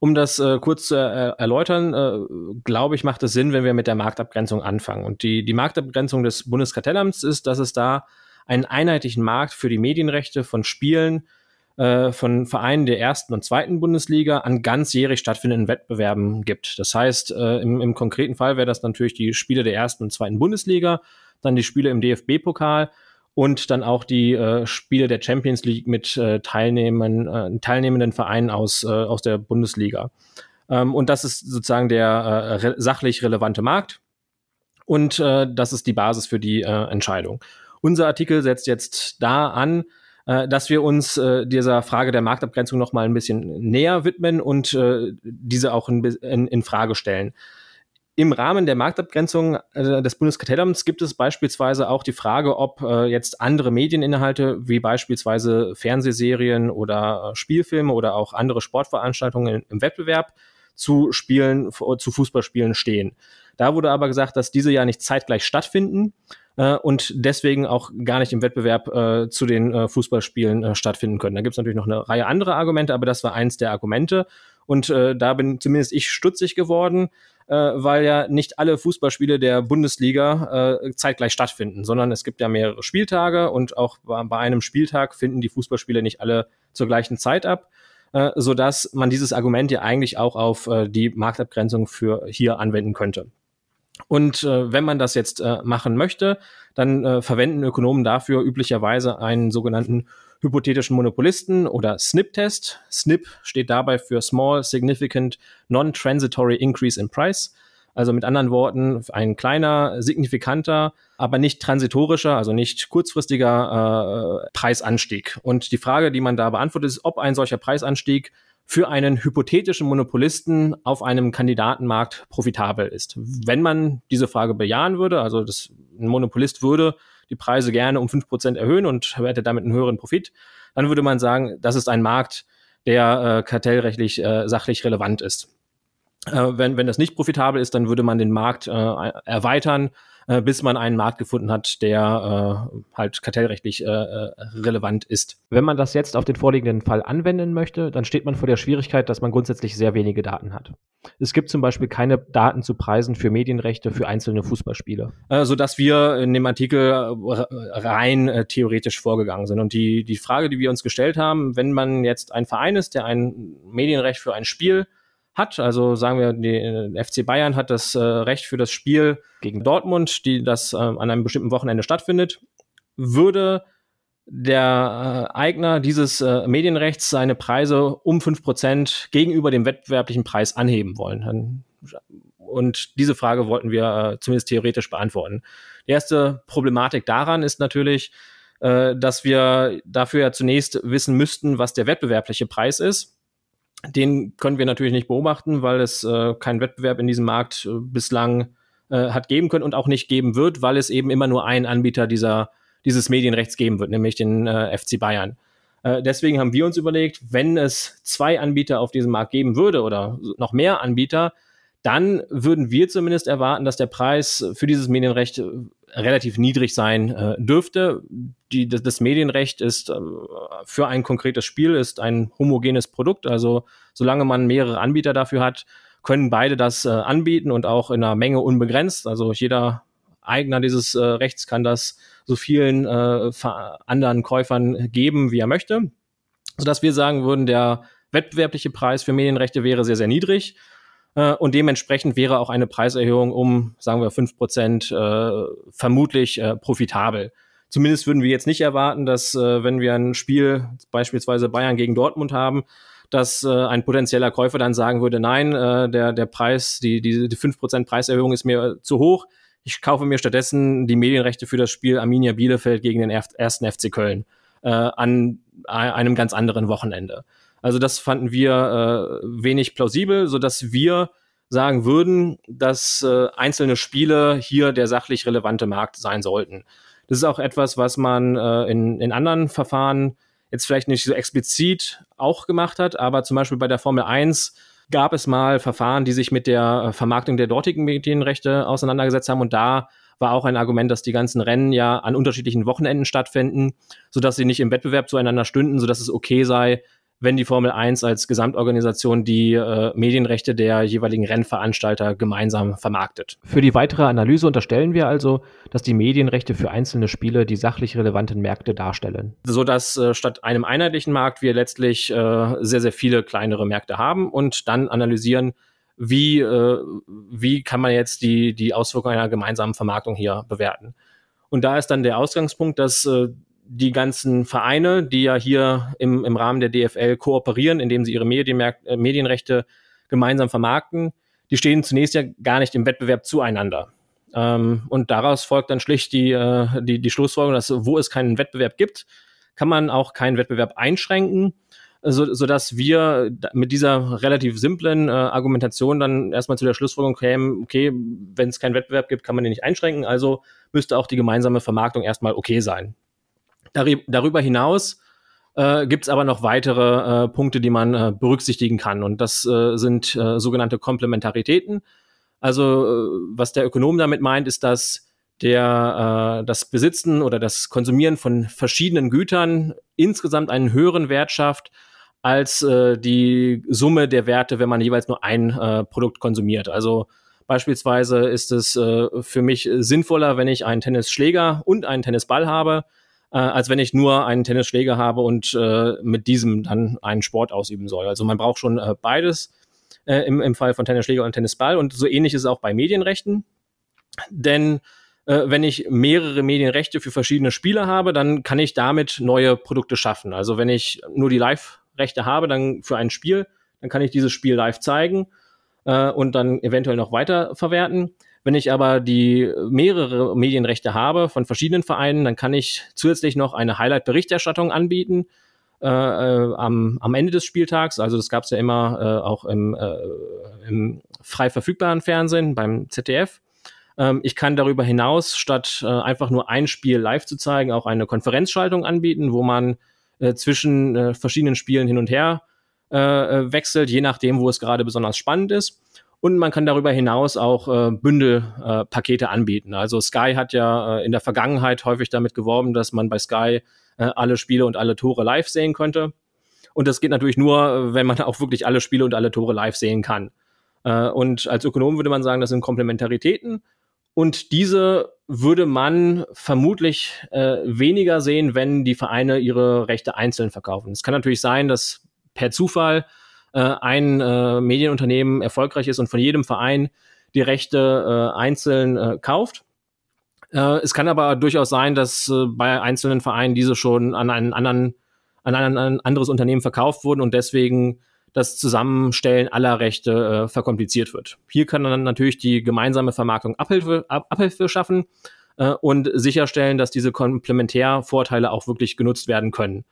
um das äh, kurz zu äh, erläutern, äh, glaube ich, macht es Sinn, wenn wir mit der Marktabgrenzung anfangen. Und die, die Marktabgrenzung des Bundeskartellamts ist, dass es da einen einheitlichen Markt für die Medienrechte von Spielen äh, von Vereinen der ersten und zweiten Bundesliga an ganzjährig stattfindenden Wettbewerben gibt. Das heißt, äh, im, im konkreten Fall wäre das natürlich die Spiele der ersten und zweiten Bundesliga, dann die Spiele im DFB-Pokal und dann auch die äh, Spiele der Champions League mit äh, Teilnehmen, äh, teilnehmenden Vereinen aus, äh, aus der Bundesliga. Ähm, und das ist sozusagen der äh, re sachlich relevante Markt. Und äh, das ist die Basis für die äh, Entscheidung. Unser Artikel setzt jetzt da an, äh, dass wir uns äh, dieser Frage der Marktabgrenzung noch mal ein bisschen näher widmen und äh, diese auch in, in, in Frage stellen. Im Rahmen der Marktabgrenzung äh, des Bundeskartellamts gibt es beispielsweise auch die Frage, ob äh, jetzt andere Medieninhalte wie beispielsweise Fernsehserien oder äh, Spielfilme oder auch andere Sportveranstaltungen im Wettbewerb zu Spielen, zu Fußballspielen stehen. Da wurde aber gesagt, dass diese ja nicht zeitgleich stattfinden äh, und deswegen auch gar nicht im Wettbewerb äh, zu den äh, Fußballspielen äh, stattfinden können. Da gibt es natürlich noch eine Reihe anderer Argumente, aber das war eins der Argumente. Und äh, da bin zumindest ich stutzig geworden, äh, weil ja nicht alle Fußballspiele der Bundesliga äh, zeitgleich stattfinden, sondern es gibt ja mehrere Spieltage und auch bei einem Spieltag finden die Fußballspiele nicht alle zur gleichen Zeit ab äh, sodass man dieses Argument ja eigentlich auch auf äh, die Marktabgrenzung für hier anwenden könnte. Und äh, wenn man das jetzt äh, machen möchte, dann äh, verwenden Ökonomen dafür üblicherweise einen sogenannten hypothetischen Monopolisten oder SNP-Test. SNP steht dabei für Small Significant Non-Transitory Increase in Price. Also mit anderen Worten, ein kleiner, signifikanter, aber nicht transitorischer, also nicht kurzfristiger äh, Preisanstieg. Und die Frage, die man da beantwortet, ist, ob ein solcher Preisanstieg für einen hypothetischen Monopolisten auf einem Kandidatenmarkt profitabel ist. Wenn man diese Frage bejahen würde, also das, ein Monopolist würde die Preise gerne um fünf Prozent erhöhen und hätte damit einen höheren Profit, dann würde man sagen, das ist ein Markt, der äh, kartellrechtlich äh, sachlich relevant ist. Äh, wenn, wenn das nicht profitabel ist, dann würde man den Markt äh, erweitern, äh, bis man einen Markt gefunden hat, der äh, halt kartellrechtlich äh, äh, relevant ist. Wenn man das jetzt auf den vorliegenden Fall anwenden möchte, dann steht man vor der Schwierigkeit, dass man grundsätzlich sehr wenige Daten hat. Es gibt zum Beispiel keine Daten zu Preisen für Medienrechte für einzelne Fußballspiele, äh, sodass wir in dem Artikel rein äh, theoretisch vorgegangen sind. Und die, die Frage, die wir uns gestellt haben, wenn man jetzt ein Verein ist, der ein Medienrecht für ein Spiel hat. Also sagen wir, die äh, FC Bayern hat das äh, Recht für das Spiel gegen Dortmund, die das äh, an einem bestimmten Wochenende stattfindet. Würde der äh, Eigner dieses äh, Medienrechts seine Preise um fünf Prozent gegenüber dem wettbewerblichen Preis anheben wollen. Und diese Frage wollten wir äh, zumindest theoretisch beantworten. Die erste Problematik daran ist natürlich, dass wir dafür ja zunächst wissen müssten, was der wettbewerbliche Preis ist. Den können wir natürlich nicht beobachten, weil es äh, keinen Wettbewerb in diesem Markt äh, bislang äh, hat geben können und auch nicht geben wird, weil es eben immer nur einen Anbieter dieser, dieses Medienrechts geben wird, nämlich den äh, FC Bayern. Äh, deswegen haben wir uns überlegt, wenn es zwei Anbieter auf diesem Markt geben würde oder noch mehr Anbieter, dann würden wir zumindest erwarten, dass der Preis für dieses Medienrecht äh, relativ niedrig sein äh, dürfte. Die, das, das Medienrecht ist äh, für ein konkretes Spiel ist ein homogenes Produkt. Also solange man mehrere Anbieter dafür hat, können beide das äh, anbieten und auch in einer Menge unbegrenzt. Also jeder Eigner dieses äh, Rechts kann das so vielen äh, anderen Käufern geben, wie er möchte, sodass wir sagen würden, der wettbewerbliche Preis für Medienrechte wäre sehr, sehr niedrig äh, und dementsprechend wäre auch eine Preiserhöhung um, sagen wir, fünf Prozent äh, vermutlich äh, profitabel. Zumindest würden wir jetzt nicht erwarten, dass äh, wenn wir ein Spiel, beispielsweise Bayern gegen Dortmund haben, dass äh, ein potenzieller Käufer dann sagen würde, nein, äh, der, der Preis, die, die, die 5% Preiserhöhung ist mir zu hoch. Ich kaufe mir stattdessen die Medienrechte für das Spiel Arminia Bielefeld gegen den ersten FC Köln äh, an einem ganz anderen Wochenende. Also das fanden wir äh, wenig plausibel, so dass wir sagen würden, dass äh, einzelne Spiele hier der sachlich relevante Markt sein sollten. Das ist auch etwas, was man äh, in, in anderen Verfahren jetzt vielleicht nicht so explizit auch gemacht hat, aber zum Beispiel bei der Formel 1 gab es mal Verfahren, die sich mit der Vermarktung der dortigen Medienrechte auseinandergesetzt haben und da war auch ein Argument, dass die ganzen Rennen ja an unterschiedlichen Wochenenden stattfinden, sodass sie nicht im Wettbewerb zueinander stünden, sodass es okay sei, wenn die Formel 1 als Gesamtorganisation die äh, Medienrechte der jeweiligen Rennveranstalter gemeinsam vermarktet. Für die weitere Analyse unterstellen wir also, dass die Medienrechte für einzelne Spiele die sachlich relevanten Märkte darstellen. So dass äh, statt einem einheitlichen Markt wir letztlich äh, sehr, sehr viele kleinere Märkte haben und dann analysieren, wie, äh, wie kann man jetzt die, die Auswirkungen einer gemeinsamen Vermarktung hier bewerten. Und da ist dann der Ausgangspunkt, dass äh, die ganzen Vereine, die ja hier im, im Rahmen der DFL kooperieren, indem sie ihre Medienmerk äh, Medienrechte gemeinsam vermarkten, die stehen zunächst ja gar nicht im Wettbewerb zueinander. Ähm, und daraus folgt dann schlicht die, äh, die, die Schlussfolgerung, dass wo es keinen Wettbewerb gibt, kann man auch keinen Wettbewerb einschränken, so, sodass wir mit dieser relativ simplen äh, Argumentation dann erstmal zu der Schlussfolgerung kämen, okay, wenn es keinen Wettbewerb gibt, kann man den nicht einschränken, also müsste auch die gemeinsame Vermarktung erstmal okay sein. Darüber hinaus äh, gibt es aber noch weitere äh, Punkte, die man äh, berücksichtigen kann. Und das äh, sind äh, sogenannte Komplementaritäten. Also äh, was der Ökonom damit meint, ist, dass der, das Besitzen oder das Konsumieren von verschiedenen Gütern insgesamt einen höheren Wert schafft als die Summe der Werte, wenn man jeweils nur ein Produkt konsumiert. Also beispielsweise ist es für mich sinnvoller, wenn ich einen Tennisschläger und einen Tennisball habe, äh, als wenn ich nur einen Tennisschläger habe und äh, mit diesem dann einen Sport ausüben soll. Also man braucht schon äh, beides äh, im, im Fall von Tennisschläger und Tennisball und so ähnlich ist es auch bei Medienrechten. Denn äh, wenn ich mehrere Medienrechte für verschiedene Spiele habe, dann kann ich damit neue Produkte schaffen. Also wenn ich nur die Live-Rechte habe, dann für ein Spiel, dann kann ich dieses Spiel live zeigen äh, und dann eventuell noch weiter verwerten. Wenn ich aber die mehrere Medienrechte habe von verschiedenen Vereinen, dann kann ich zusätzlich noch eine Highlight-Berichterstattung anbieten äh, äh, am, am Ende des Spieltags. Also das gab es ja immer äh, auch im, äh, im frei verfügbaren Fernsehen beim ZDF. Ähm, ich kann darüber hinaus, statt äh, einfach nur ein Spiel live zu zeigen, auch eine Konferenzschaltung anbieten, wo man äh, zwischen äh, verschiedenen Spielen hin und her äh, äh wechselt, je nachdem, wo es gerade besonders spannend ist. Und man kann darüber hinaus auch äh, Bündelpakete äh, anbieten. Also Sky hat ja äh, in der Vergangenheit häufig damit geworben, dass man bei Sky äh, alle Spiele und alle Tore live sehen könnte. Und das geht natürlich nur, wenn man auch wirklich alle Spiele und alle Tore live sehen kann. Äh, und als Ökonom würde man sagen, das sind Komplementaritäten. Und diese würde man vermutlich äh, weniger sehen, wenn die Vereine ihre Rechte einzeln verkaufen. Es kann natürlich sein, dass per Zufall äh, ein äh, Medienunternehmen erfolgreich ist und von jedem Verein die Rechte äh, einzeln äh, kauft. Äh, es kann aber durchaus sein, dass äh, bei einzelnen Vereinen diese schon an einen anderen, an ein, an ein anderes Unternehmen verkauft wurden und deswegen das Zusammenstellen aller Rechte äh, verkompliziert wird. Hier kann dann natürlich die gemeinsame Vermarktung Abhilfe, Ab Abhilfe schaffen äh, und sicherstellen, dass diese Komplementärvorteile auch wirklich genutzt werden können.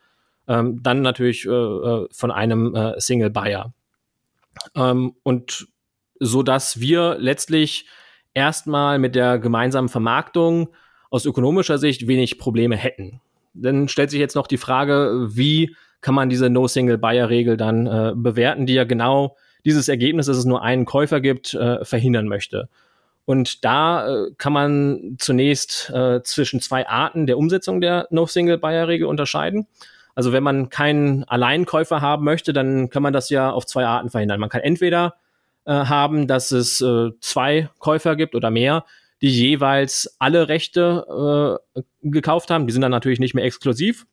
Ähm, dann natürlich äh, äh von einem äh, Single Buyer. Ähm, und so dass wir letztlich erstmal mit der gemeinsamen Vermarktung aus ökonomischer Sicht wenig Probleme hätten. Dann stellt sich jetzt noch die Frage, wie kann man diese No-Single-Buyer-Regel dann äh, bewerten, die ja genau dieses Ergebnis, dass es nur einen Käufer gibt, äh, verhindern möchte. Und da äh, kann man zunächst äh, zwischen zwei Arten der Umsetzung der No-Single-Buyer-Regel unterscheiden. Also wenn man keinen Alleinkäufer haben möchte, dann kann man das ja auf zwei Arten verhindern. Man kann entweder äh, haben, dass es äh, zwei Käufer gibt oder mehr, die jeweils alle Rechte äh, gekauft haben. Die sind dann natürlich nicht mehr exklusiv,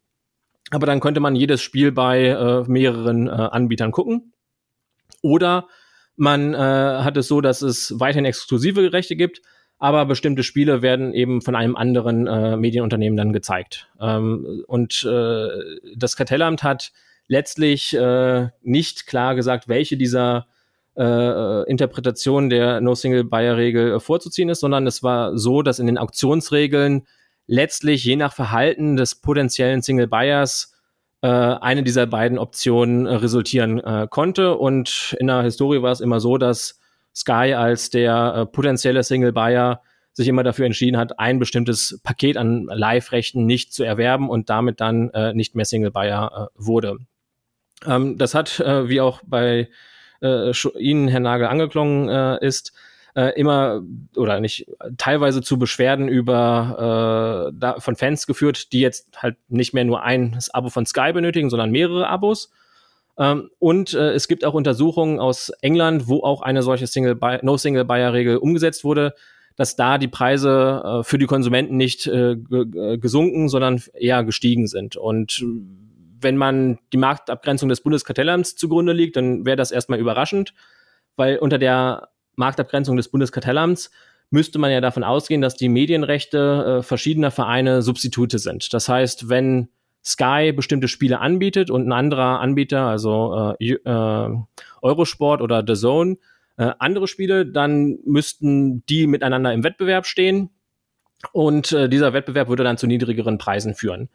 aber dann könnte man jedes Spiel bei äh, mehreren äh, Anbietern gucken. Oder man äh, hat es so, dass es weiterhin exklusive Rechte gibt, aber bestimmte Spiele werden eben von einem anderen äh, Medienunternehmen dann gezeigt. Ähm, und äh, das Kartellamt hat letztlich äh, nicht klar gesagt, welche dieser äh, Interpretationen der No-Single-Buyer-Regel äh, vorzuziehen ist, sondern es war so, dass in den Auktionsregeln letztlich je nach Verhalten des potenziellen Single Buyers äh, eine dieser beiden Optionen resultieren äh, konnte. Und in der Historie war es immer so, dass Sky als der äh, potenzielle Single Buyer sich immer dafür entschieden hat, ein bestimmtes Paket an Live-Rechten nicht zu erwerben und damit dann äh, nicht mehr Single Buyer äh, wurde. Ähm, das hat, äh, wie auch bei äh, Ihnen, Herr Nagel, angeklungen äh, ist, äh, immer oder nicht teilweise zu Beschwerden über da, von Fans geführt, die jetzt halt nicht mehr nur ein Abo von Sky benötigen, sondern mehrere Abos. Ähm, und äh, es gibt auch Untersuchungen aus England, wo auch eine solche Single No Single Buyer Regel umgesetzt wurde, dass da die Preise äh, für die Konsumenten nicht äh, gesunken, sondern eher gestiegen sind. Und wenn man die Marktabgrenzung des Bundeskartellamts zugrunde liegt, dann wäre das erstmal überraschend, weil unter der Marktabgrenzung des Bundeskartellamts müsste man ja davon ausgehen, dass die Medienrechte äh, verschiedener Vereine Substitute sind. Das heißt, wenn Sky bestimmte Spiele anbietet und ein anderer Anbieter, also äh, äh, Eurosport oder The Zone, äh, andere Spiele, dann müssten die miteinander im Wettbewerb stehen und äh, dieser Wettbewerb würde dann zu niedrigeren Preisen führen.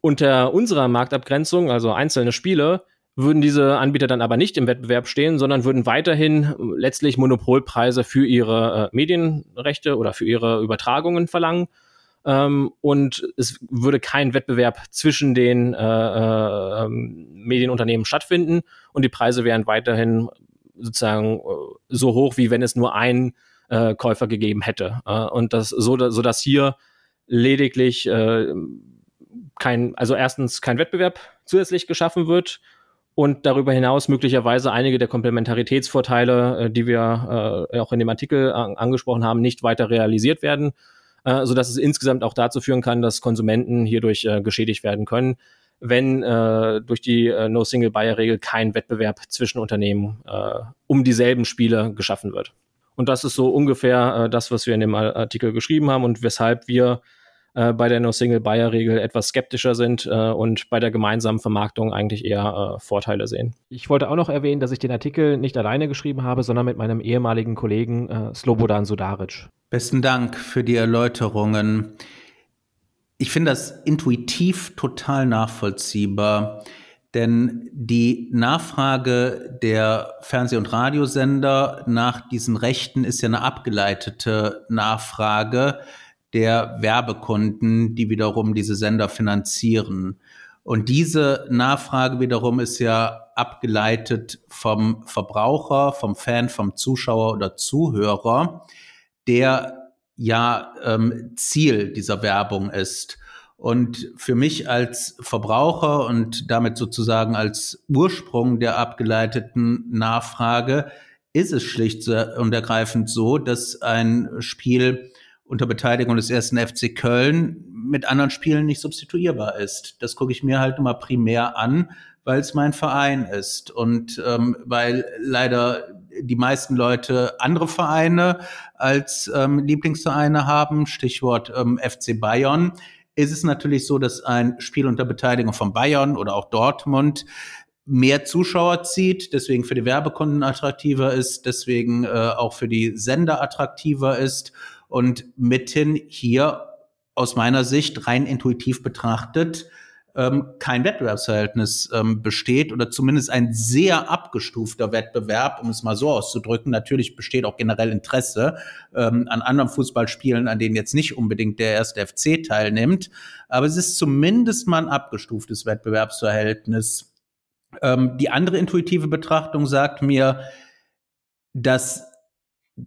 Unter unserer Marktabgrenzung, also einzelne Spiele, würden diese Anbieter dann aber nicht im Wettbewerb stehen, sondern würden weiterhin letztlich Monopolpreise für ihre äh, Medienrechte oder für ihre Übertragungen verlangen. Ähm, und es würde kein Wettbewerb zwischen den äh, äh, ähm, Medienunternehmen stattfinden und die Preise wären weiterhin sozusagen äh, so hoch, wie wenn es nur einen äh, Käufer gegeben hätte. und das so, so dass hier lediglich kein, also erstens kein Wettbewerb zusätzlich geschaffen wird und darüber hinaus möglicherweise einige der Komplementaritätsvorteile, äh, die wir äh, auch in dem Artikel an, angesprochen haben, nicht weiter realisiert werden, äh, so dass es insgesamt auch dazu führen kann, dass Konsumenten hierdurch äh, geschädigt werden können, wenn äh, durch die äh, No-Single-Buyer-Regel kein Wettbewerb zwischen Unternehmen äh, um dieselben Spiele geschaffen wird. Und das ist so ungefähr äh, das, was wir in dem Artikel geschrieben haben und weshalb wir äh, bei der No-Single-Buyer-Regel etwas skeptischer sind äh, und bei der gemeinsamen Vermarktung eigentlich eher äh, Vorteile sehen. Ich wollte auch noch erwähnen, dass ich den Artikel nicht alleine geschrieben habe, sondern mit meinem ehemaligen Kollegen äh, Slobodan Sudaric. Besten Dank für die Erläuterungen. Ich finde das intuitiv total nachvollziehbar. Denn die Nachfrage der Fernseh- und Radiosender nach diesen Rechten ist ja eine abgeleitete Nachfrage der Werbekunden, die wiederum diese Sender finanzieren. Und diese Nachfrage wiederum ist ja abgeleitet vom Verbraucher, vom Fan, vom Zuschauer oder Zuhörer, der ja ähm, Ziel dieser Werbung ist. Und für mich als Verbraucher und damit sozusagen als Ursprung der abgeleiteten Nachfrage ist es schlicht und ergreifend so, dass ein Spiel unter Beteiligung des ersten FC Köln mit anderen Spielen nicht substituierbar ist. Das gucke ich mir halt immer primär an, weil es mein Verein ist und ähm, weil leider die meisten Leute andere Vereine als ähm, Lieblingsvereine haben, Stichwort ähm, FC Bayern, ist es natürlich so, dass ein Spiel unter Beteiligung von Bayern oder auch Dortmund mehr Zuschauer zieht, deswegen für die Werbekunden attraktiver ist, deswegen äh, auch für die Sender attraktiver ist und mithin hier aus meiner Sicht rein intuitiv betrachtet ähm, kein Wettbewerbsverhältnis ähm, besteht oder zumindest ein sehr abgestufter Wettbewerb, um es mal so auszudrücken. Natürlich besteht auch generell Interesse ähm, an anderen Fußballspielen, an denen jetzt nicht unbedingt der erste FC teilnimmt, aber es ist zumindest mal ein abgestuftes Wettbewerbsverhältnis. Ähm, die andere intuitive Betrachtung sagt mir, dass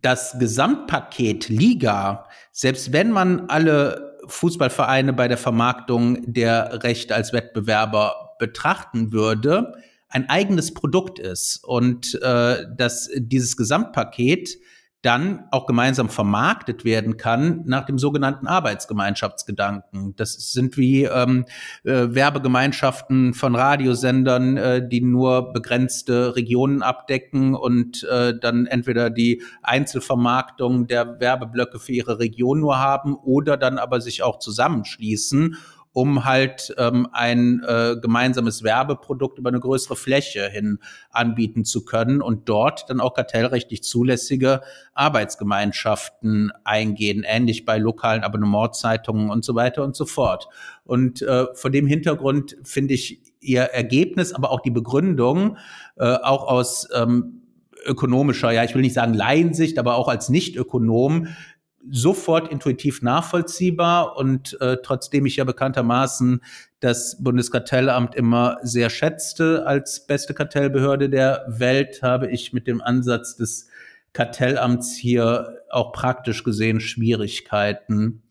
das Gesamtpaket Liga, selbst wenn man alle Fußballvereine bei der Vermarktung der Rechte als Wettbewerber betrachten würde, ein eigenes Produkt ist. Und äh, dass dieses Gesamtpaket dann auch gemeinsam vermarktet werden kann nach dem sogenannten Arbeitsgemeinschaftsgedanken. Das sind wie ähm, äh, Werbegemeinschaften von Radiosendern, äh, die nur begrenzte Regionen abdecken und äh, dann entweder die Einzelvermarktung der Werbeblöcke für ihre Region nur haben oder dann aber sich auch zusammenschließen um halt ähm, ein äh, gemeinsames Werbeprodukt über eine größere Fläche hin anbieten zu können und dort dann auch kartellrechtlich zulässige Arbeitsgemeinschaften eingehen, ähnlich bei lokalen Abonnementzeitungen und so weiter und so fort. Und äh, vor dem Hintergrund finde ich ihr Ergebnis, aber auch die Begründung, äh, auch aus ähm, ökonomischer, ja, ich will nicht sagen Laiensicht, aber auch als Nicht-Ökonom sofort intuitiv nachvollziehbar und äh, trotzdem ich ja bekanntermaßen das Bundeskartellamt immer sehr schätzte als beste Kartellbehörde der Welt, habe ich mit dem Ansatz des Kartellamts hier auch praktisch gesehen Schwierigkeiten.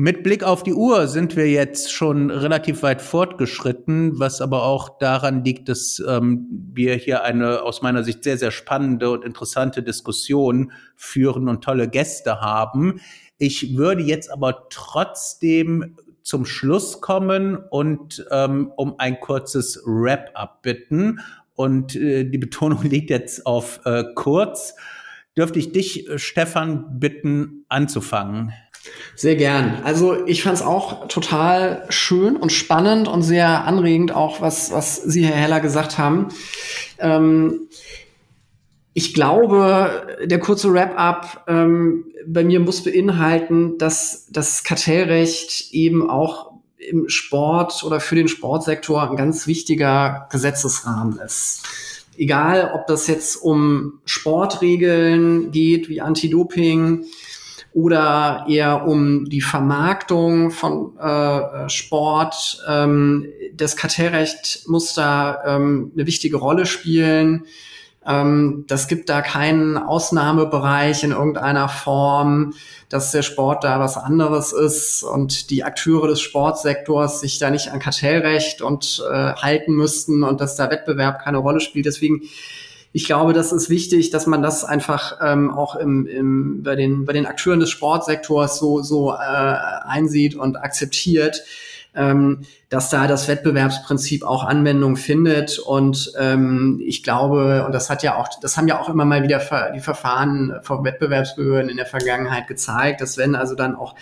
Mit Blick auf die Uhr sind wir jetzt schon relativ weit fortgeschritten, was aber auch daran liegt, dass ähm, wir hier eine aus meiner Sicht sehr, sehr spannende und interessante Diskussion führen und tolle Gäste haben. Ich würde jetzt aber trotzdem zum Schluss kommen und ähm, um ein kurzes Wrap-up bitten. Und äh, die Betonung liegt jetzt auf äh, kurz. Dürfte ich dich, äh, Stefan, bitten, anzufangen? Sehr gern. Also ich fand es auch total schön und spannend und sehr anregend, auch was, was Sie, Herr Heller, gesagt haben. Ähm, ich glaube, der kurze Wrap-up ähm, bei mir muss beinhalten, dass das Kartellrecht eben auch im Sport oder für den Sportsektor ein ganz wichtiger Gesetzesrahmen ist. Egal, ob das jetzt um Sportregeln geht, wie Anti-Doping, oder eher um die Vermarktung von äh, Sport. Ähm, das Kartellrecht muss da ähm, eine wichtige Rolle spielen. Ähm, das gibt da keinen Ausnahmebereich in irgendeiner Form, dass der Sport da was anderes ist und die Akteure des Sportsektors sich da nicht an Kartellrecht und äh, halten müssten und dass da Wettbewerb keine Rolle spielt. Deswegen ich glaube, das ist wichtig, dass man das einfach ähm, auch im, im, bei, den, bei den Akteuren des Sportsektors so, so äh, einsieht und akzeptiert, ähm, dass da das Wettbewerbsprinzip auch Anwendung findet. Und ähm, ich glaube, und das hat ja auch, das haben ja auch immer mal wieder die Verfahren von Wettbewerbsbehörden in der Vergangenheit gezeigt, dass wenn also dann auch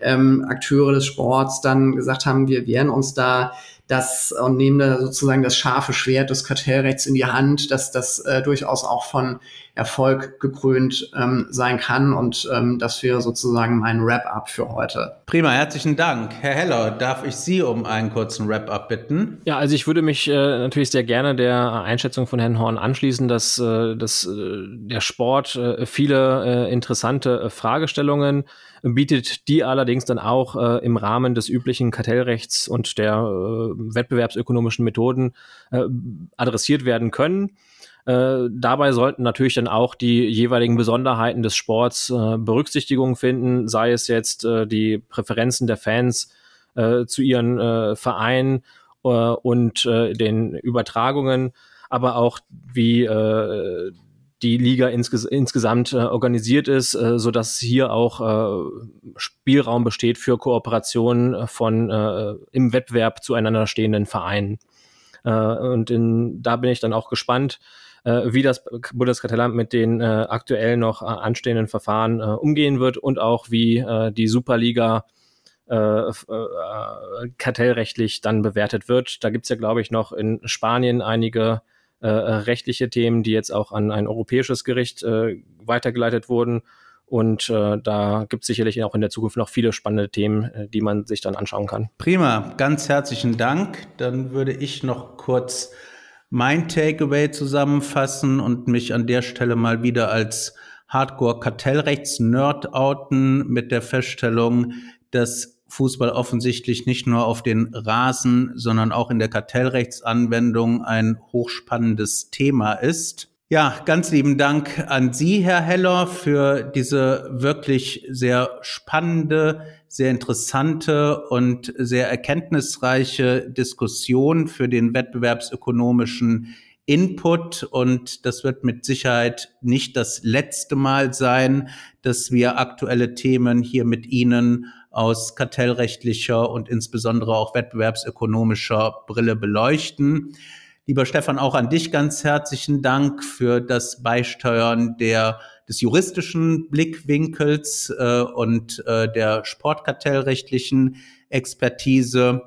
ähm, Akteure des Sports dann gesagt haben, wir wehren uns da das und nehmen da sozusagen das scharfe Schwert des Kartellrechts in die Hand, dass das äh, durchaus auch von Erfolg gekrönt ähm, sein kann. Und ähm, das wäre sozusagen mein Wrap-up für heute. Prima, herzlichen Dank. Herr Heller, darf ich Sie um einen kurzen Wrap-up bitten? Ja, also ich würde mich äh, natürlich sehr gerne der Einschätzung von Herrn Horn anschließen, dass, äh, dass äh, der Sport äh, viele äh, interessante äh, Fragestellungen bietet die allerdings dann auch äh, im Rahmen des üblichen Kartellrechts und der äh, wettbewerbsökonomischen Methoden äh, adressiert werden können. Äh, dabei sollten natürlich dann auch die jeweiligen Besonderheiten des Sports äh, Berücksichtigung finden, sei es jetzt äh, die Präferenzen der Fans äh, zu ihren äh, Vereinen äh, und äh, den Übertragungen, aber auch wie äh, die Liga insges insgesamt äh, organisiert ist, äh, so dass hier auch äh, Spielraum besteht für Kooperationen von äh, im Wettbewerb zueinander stehenden Vereinen. Äh, und in, da bin ich dann auch gespannt, äh, wie das Bundeskartellamt mit den äh, aktuell noch äh, anstehenden Verfahren äh, umgehen wird und auch wie äh, die Superliga äh, äh, kartellrechtlich dann bewertet wird. Da gibt's ja, glaube ich, noch in Spanien einige äh, rechtliche Themen, die jetzt auch an ein europäisches Gericht äh, weitergeleitet wurden. Und äh, da gibt es sicherlich auch in der Zukunft noch viele spannende Themen, äh, die man sich dann anschauen kann. Prima, ganz herzlichen Dank. Dann würde ich noch kurz mein Takeaway zusammenfassen und mich an der Stelle mal wieder als Hardcore-Kartellrechts-Nerd outen mit der Feststellung, dass Fußball offensichtlich nicht nur auf den Rasen, sondern auch in der Kartellrechtsanwendung ein hochspannendes Thema ist. Ja, ganz lieben Dank an Sie, Herr Heller, für diese wirklich sehr spannende, sehr interessante und sehr erkenntnisreiche Diskussion für den wettbewerbsökonomischen Input. Und das wird mit Sicherheit nicht das letzte Mal sein, dass wir aktuelle Themen hier mit Ihnen aus kartellrechtlicher und insbesondere auch wettbewerbsökonomischer Brille beleuchten. Lieber Stefan, auch an dich ganz herzlichen Dank für das Beisteuern der, des juristischen Blickwinkels äh, und äh, der sportkartellrechtlichen Expertise.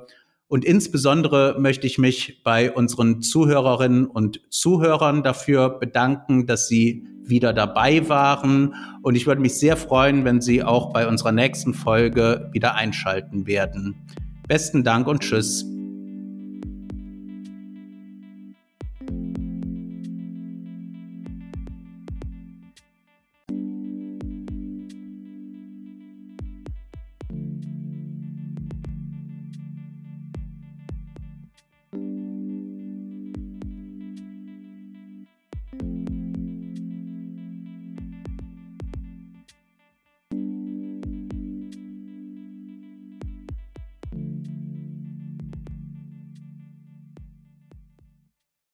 Und insbesondere möchte ich mich bei unseren Zuhörerinnen und Zuhörern dafür bedanken, dass sie wieder dabei waren. Und ich würde mich sehr freuen, wenn Sie auch bei unserer nächsten Folge wieder einschalten werden. Besten Dank und Tschüss.